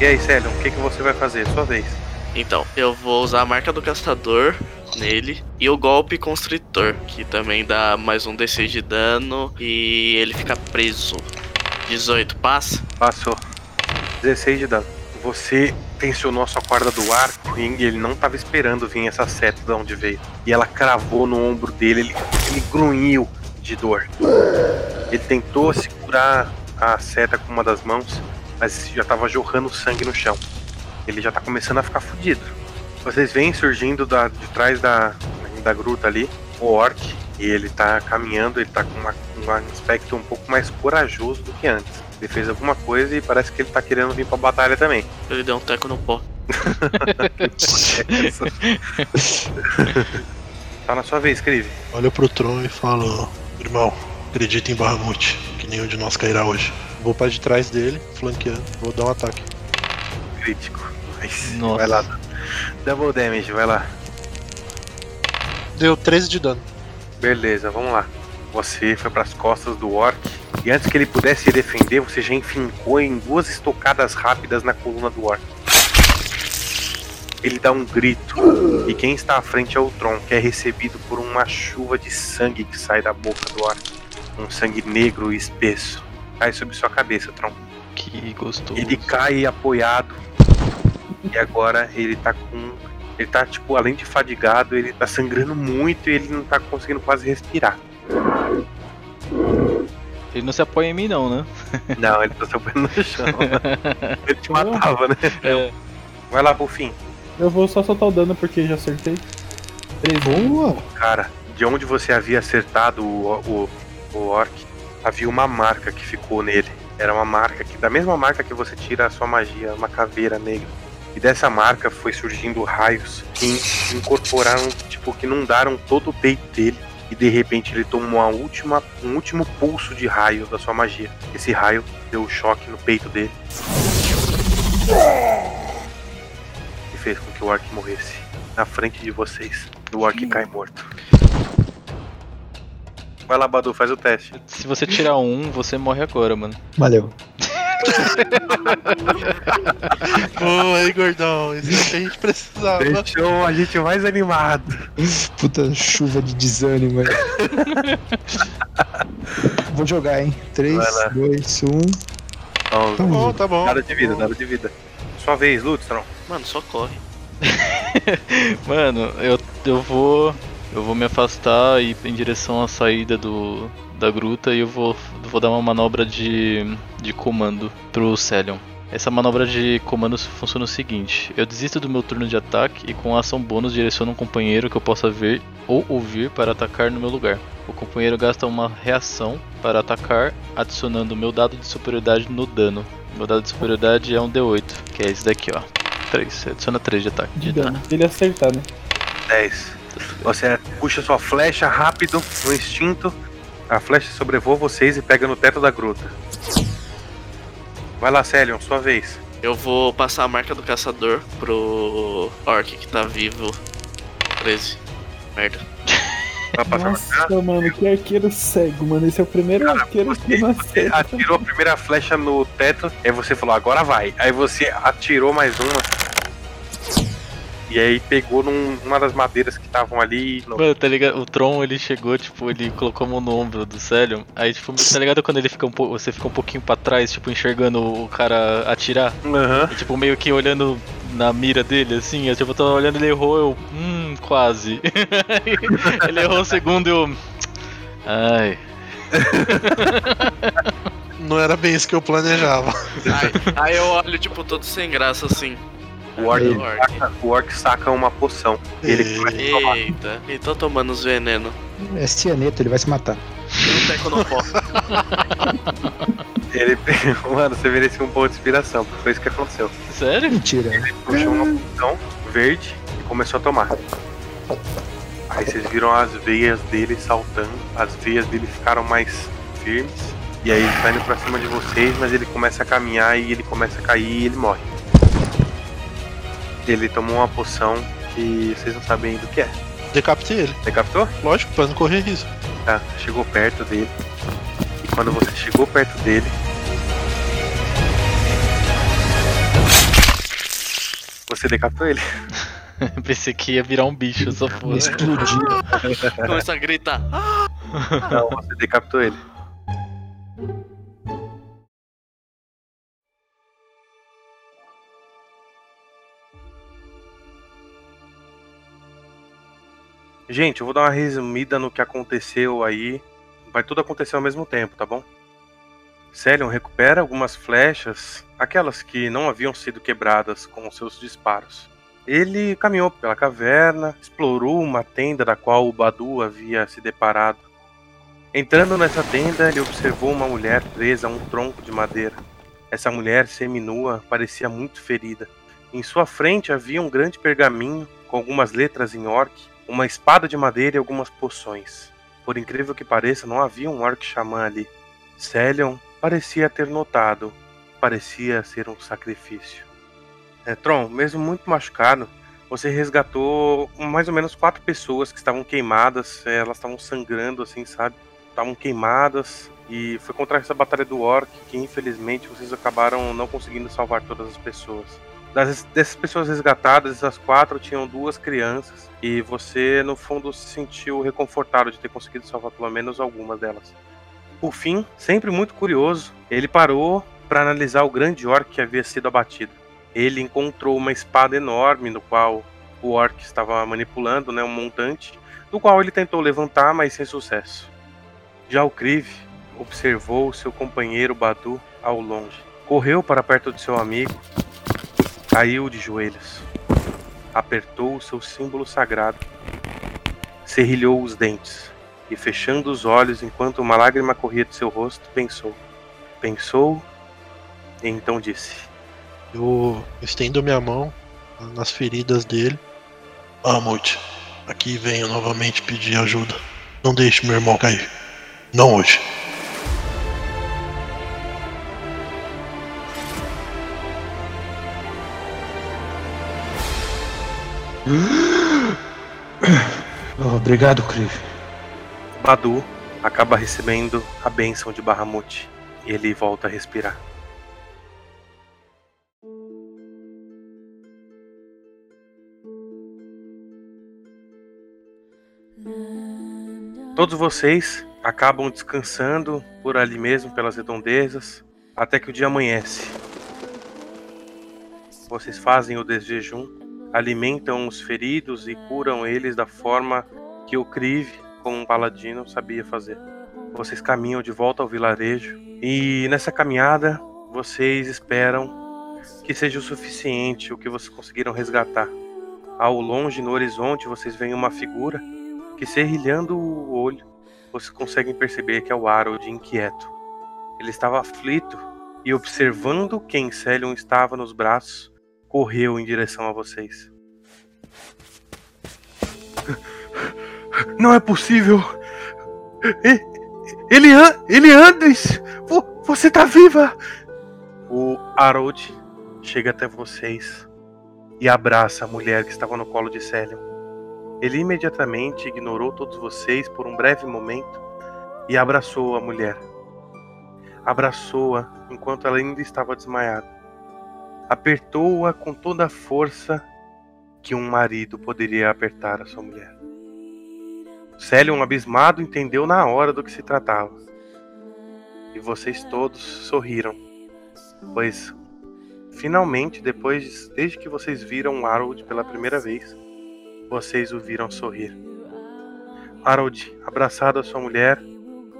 E aí, Célio, o que, que você vai fazer? Sua vez. Então, eu vou usar a marca do caçador nele e o golpe constritor, que também dá mais um DC de dano e ele fica preso. 18, passa? Passou. 16 de dano. Você tensionou a sua corda do arco e ele não estava esperando vir essa seta de onde veio. E ela cravou no ombro dele, ele, ele grunhiu de dor. Ele tentou segurar a seta com uma das mãos, mas já estava jorrando sangue no chão. Ele já tá começando a ficar fudido. Vocês veem surgindo da- de trás da, da gruta ali o orc. E ele tá caminhando, ele tá com uma- um aspecto um pouco mais corajoso do que antes. Ele fez alguma coisa e parece que ele tá querendo vir pra batalha também. Ele deu um teco no pó. tá na sua vez, escreve. Olha pro Tron e fala: Irmão, acredita em Bahamut, que nenhum de nós cairá hoje. Vou pra de trás dele, flanqueando, vou dar um ataque. Crítico. Nossa. Vai lá. Double damage, vai lá. Deu 13 de dano. Beleza, vamos lá. Você foi pras costas do orc. E antes que ele pudesse se defender, você já enfincou em duas estocadas rápidas na coluna do orc. Ele dá um grito. E quem está à frente é o Tron, que é recebido por uma chuva de sangue que sai da boca do orc. Um sangue negro e espesso. Cai sobre sua cabeça, Tron. Que gostoso. Ele cai apoiado. E agora ele tá com. Ele tá, tipo, além de fadigado, ele tá sangrando muito e ele não tá conseguindo quase respirar. Ele não se apoia em mim, não, né? Não, ele tá se apoiando no chão. ele te matava, né? É. Vai lá pro fim. Eu vou só soltar o dano porque já acertei. Boa! Cara, de onde você havia acertado o, o, o orc, havia uma marca que ficou nele. Era uma marca que, da mesma marca que você tira a sua magia, uma caveira negra. E dessa marca foi surgindo raios que incorporaram, tipo, que inundaram todo o peito dele. E de repente ele tomou última, um último pulso de raio da sua magia. Esse raio deu um choque no peito dele. E fez com que o orc morresse na frente de vocês. O orc cai morto. Vai lá, Badu, faz o teste. Se você tirar um, você morre agora, mano. Valeu. Boa aí, gordão. Isso é o que a gente precisava. Deixou a gente mais animado. Puta chuva de desânimo aí. Vou jogar, hein? 3, Vai lá. 2, 1. Então, Tá bom, tá bom. Nada de vida, nada de vida. Sua vez, Lutstron. Mano, só corre. Mano, eu, eu vou. Eu vou me afastar e ir em direção à saída do, da gruta e eu vou, vou dar uma manobra de, de comando pro Celion. Essa manobra de comando funciona o seguinte: eu desisto do meu turno de ataque e com a ação bônus direciono um companheiro que eu possa ver ou ouvir para atacar no meu lugar. O companheiro gasta uma reação para atacar, adicionando o meu dado de superioridade no dano. Meu dado de superioridade é um D8, que é esse daqui, ó. 3, você adiciona 3 de ataque. De dano. Se ele acertar, né? 10. Você puxa sua flecha rápido, no instinto. A flecha sobrevoa vocês e pega no teto da gruta. Vai lá, Celion, sua vez. Eu vou passar a marca do caçador pro orc que tá vivo. 13. Merda. Vai passar Nossa, mano, que arqueiro cego, mano. Esse é o primeiro arqueiro que não Você acerta. atirou a primeira flecha no teto, aí você falou, agora vai. Aí você atirou mais uma. E aí pegou num- numa das madeiras que estavam ali. no- Mano, tá ligado? O Tron ele chegou, tipo, ele colocou a mão no ombro do Celion. Aí, tipo, tá ligado quando ele fica um pouco. Você fica um pouquinho pra trás, tipo, enxergando o cara atirar? Aham. E, tipo, meio que olhando na mira dele, assim. Eu, tipo, eu tava olhando, ele errou, eu. Hum, quase. ele errou o segundo eu. Ai. Não era bem isso que eu planejava. Aí, aí eu olho, tipo, todo sem graça assim. O orc, O orc. saca, o orc saca uma poção. Ele. Eita, e tô tomando os venenos. É cianeto, ele vai se matar. Ele Mano, você merecia um ponto de inspiração, porque foi isso que aconteceu. Sério? Mentira. Ele puxou uma poção verde e começou a tomar. Aí vocês viram as veias dele saltando, as veias dele ficaram mais firmes. E aí ele tá indo pra cima de vocês, mas ele começa a caminhar e ele começa a cair e ele morre. Ele tomou uma poção que vocês não sabem ainda o que é. Decapitei ele. Decapitou? Lógico, pra não correr risco. Tá, chegou perto dele. E quando você chegou perto dele. Você decapitou ele. Pensei que ia virar um bicho, só foda. Explodiu. Começa a gritar. "Ah!" Não, você decapitou ele. Gente, eu vou dar uma resumida no que aconteceu aí. Vai tudo acontecer ao mesmo tempo, tá bom? Celion recupera algumas flechas, aquelas que não haviam sido quebradas com seus disparos. Ele caminhou pela caverna, explorou uma tenda da qual o Badu havia se deparado. Entrando nessa tenda, ele observou uma mulher presa a um tronco de madeira. Essa mulher seminua parecia muito ferida. Em sua frente havia um grande pergaminho com algumas letras em orc, uma espada de madeira e algumas poções. Por incrível que pareça, não havia um orc xamã ali. Celion parecia ter notado. Parecia ser um sacrifício. É, Tron, mesmo muito machucado, você resgatou mais ou menos quatro pessoas que estavam queimadas. é, Elas estavam sangrando, assim, sabe? Estavam queimadas. E foi contra essa batalha do orc que, infelizmente, vocês acabaram não conseguindo salvar todas as pessoas. Das, dessas pessoas resgatadas, essas quatro tinham duas crianças. E você, no fundo, se sentiu reconfortado de ter conseguido salvar pelo menos algumas delas. Por fim, sempre muito curioso, ele parou para analisar o grande orc que havia sido abatido. Ele encontrou uma espada enorme no qual o orc estava manipulando, né, um montante, do qual ele tentou levantar, mas sem sucesso. Já o Kriv observou seu companheiro Badu ao longe. Correu para perto de seu amigo, caiu de joelhos, apertou o seu símbolo sagrado, serrilhou os dentes e, fechando os olhos enquanto uma lágrima corria de seu rosto, pensou. Pensou e então disse: Eu estendo minha mão nas feridas dele. Amut, aqui venho novamente pedir ajuda. Não deixe meu irmão cair. Não hoje. obrigado, Kriv. Badu acaba recebendo a bênção de Bahamut e ele volta a respirar. Todos vocês acabam descansando por ali mesmo, pelas redondezas, até que o dia amanhece. Vocês fazem o desjejum, alimentam os feridos e curam eles da forma que o Krive, como um paladino, sabia fazer. Vocês caminham de volta ao vilarejo e nessa caminhada vocês esperam que seja o suficiente o que vocês conseguiram resgatar. Ao longe, no horizonte, vocês veem uma figura que, serrilhando o olho, vocês conseguem perceber que é o Harold inquieto. Ele estava aflito e, observando quem Celion estava nos braços, correu em direção a vocês. Não é possível! Ele, ele Andres! Você tá viva! O Harold chega até vocês e abraça a mulher que estava no colo de Celion. Ele imediatamente ignorou todos vocês por um breve momento e abraçou a mulher. Abraçou-a enquanto ela ainda estava desmaiada. Apertou-a com toda a força que um marido poderia apertar a sua mulher. Celion, abismado, entendeu na hora do que se tratava. E vocês todos sorriram, pois finalmente, depois, desde que vocês viram Harold pela primeira vez, vocês o viram sorrir. Harold, abraçado à sua mulher,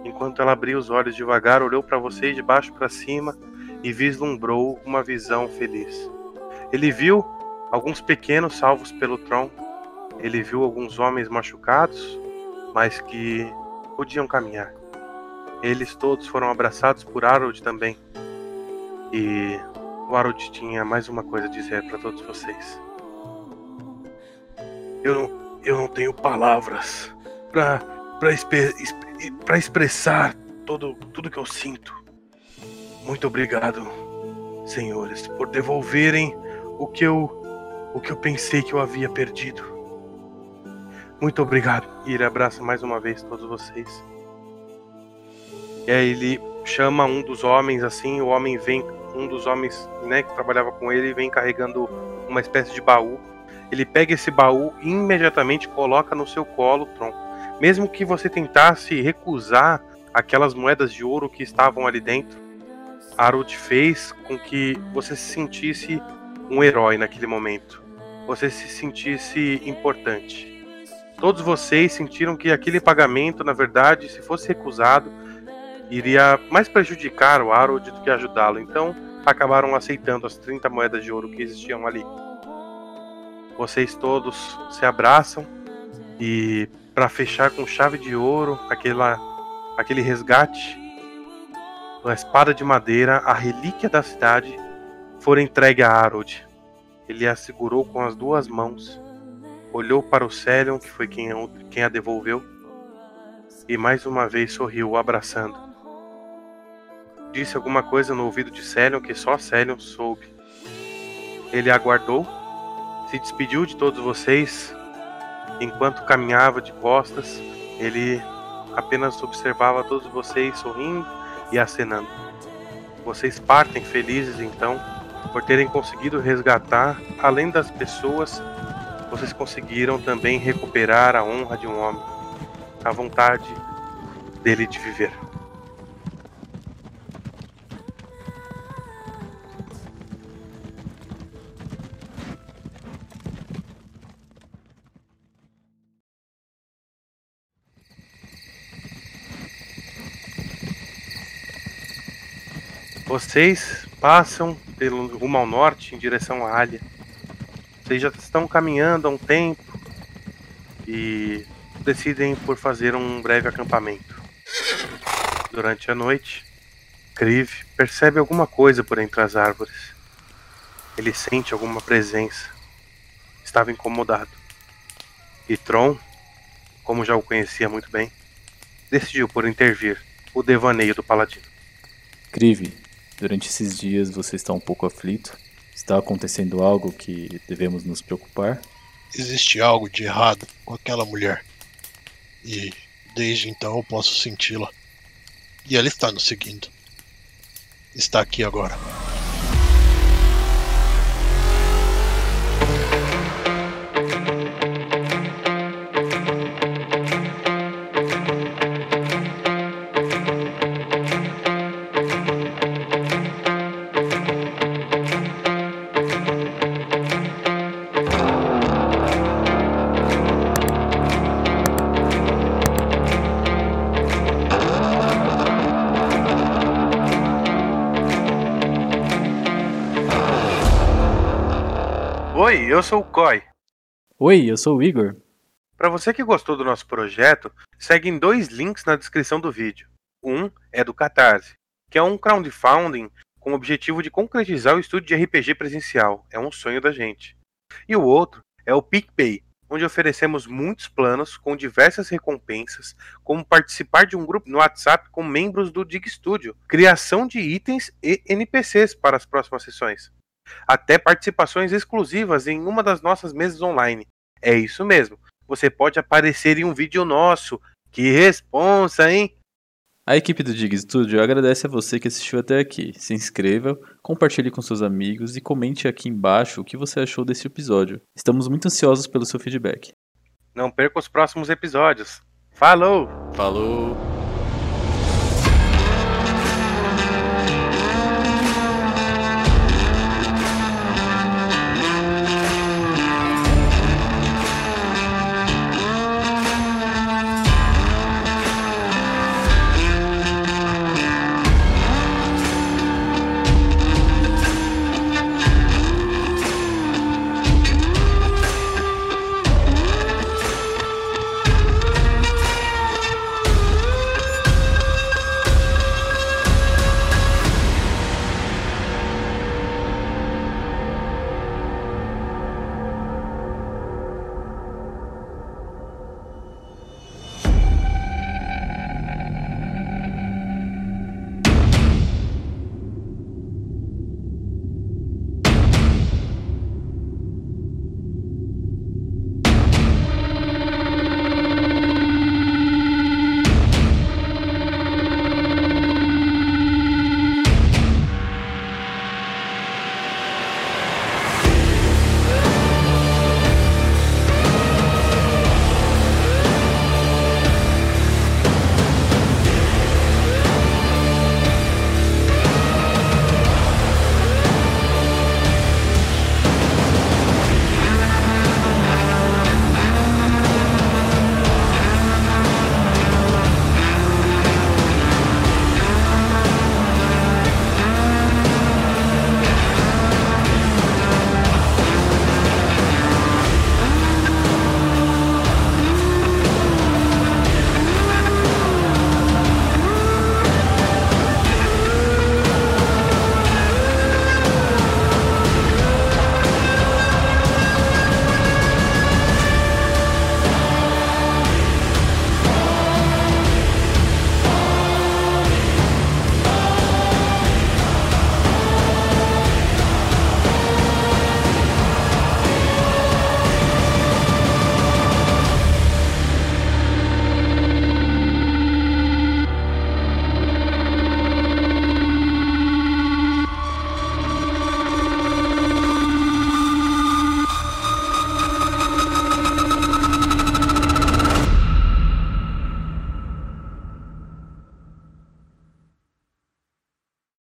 enquanto ela abria os olhos devagar, olhou para vocês de baixo para cima e vislumbrou uma visão feliz. Ele viu alguns pequenos salvos pelo tronco, ele viu alguns homens machucados, mas que podiam caminhar. Eles todos foram abraçados por Harold também. E o Harold tinha mais uma coisa a dizer para todos vocês. Eu não, eu não tenho palavras para para expressar todo, tudo que eu sinto. Muito obrigado, senhores, por devolverem o que eu o que eu pensei que eu havia perdido. Muito obrigado. E ele abraça mais uma vez todos vocês. E aí ele chama um dos homens assim, o homem vem, um dos homens, né, que trabalhava com ele, vem carregando uma espécie de baú. Ele pega esse baú e imediatamente coloca no seu colo, Tron. Mesmo que você tentasse recusar aquelas moedas de ouro que estavam ali dentro, Harold fez com que você se sentisse um herói naquele momento. Você se sentisse importante. Todos vocês sentiram que aquele pagamento, na verdade, se fosse recusado, iria mais prejudicar o Harold do que ajudá-lo. Então, acabaram aceitando as 30 moedas de ouro que existiam ali. Vocês todos se abraçam e para fechar com chave de ouro aquela aquele resgate, a espada de madeira, a relíquia da cidade, foi entregue a Harold. Ele a segurou com as duas mãos, olhou para o Celion, que foi quem, quem a devolveu, e mais uma vez sorriu, abraçando. Disse alguma coisa no ouvido de Celion que só Celion soube. Ele aguardou, se despediu de todos vocês. Enquanto caminhava de costas, ele apenas observava todos vocês sorrindo e acenando. Vocês partem felizes então por terem conseguido resgatar, além das pessoas, vocês conseguiram também recuperar a honra de um homem, a vontade dele de viver. Vocês passam pelo rumo ao norte em direção à Alha. Vocês já estão caminhando há um tempo e decidem por fazer um breve acampamento. Durante a noite, Kriv percebe alguma coisa por entre as árvores. Ele sente alguma presença. Estava incomodado. E Tron, como já o conhecia muito bem, decidiu por intervir o devaneio do paladino. Kriv, durante esses dias você está um pouco aflito. Está acontecendo algo que devemos nos preocupar? Existe algo de errado com aquela mulher. E desde então eu posso senti-la. E ela está nos seguindo. Está aqui agora. Eu sou o Koi. Oi, eu sou o Igor. Para você que gostou do nosso projeto, seguem dois links na descrição do vídeo. Um é do Catarse, que é um crowdfunding com o objetivo de concretizar o estudo de RPG presencial. É um sonho da gente. E o outro é o PicPay, onde oferecemos muitos planos com diversas recompensas, como participar de um grupo no WhatsApp com membros do Dig Studio, criação de itens e NPCs para as próximas sessões, até participações exclusivas em uma das nossas mesas online. É isso mesmo, você pode aparecer em um vídeo nosso. Que responsa, hein? A equipe do Dig Studio agradece a você que assistiu até aqui. Se inscreva, compartilhe com seus amigos e comente aqui embaixo o que você achou desse episódio. Estamos muito ansiosos pelo seu feedback. Não perca os próximos episódios. Falou! Falou!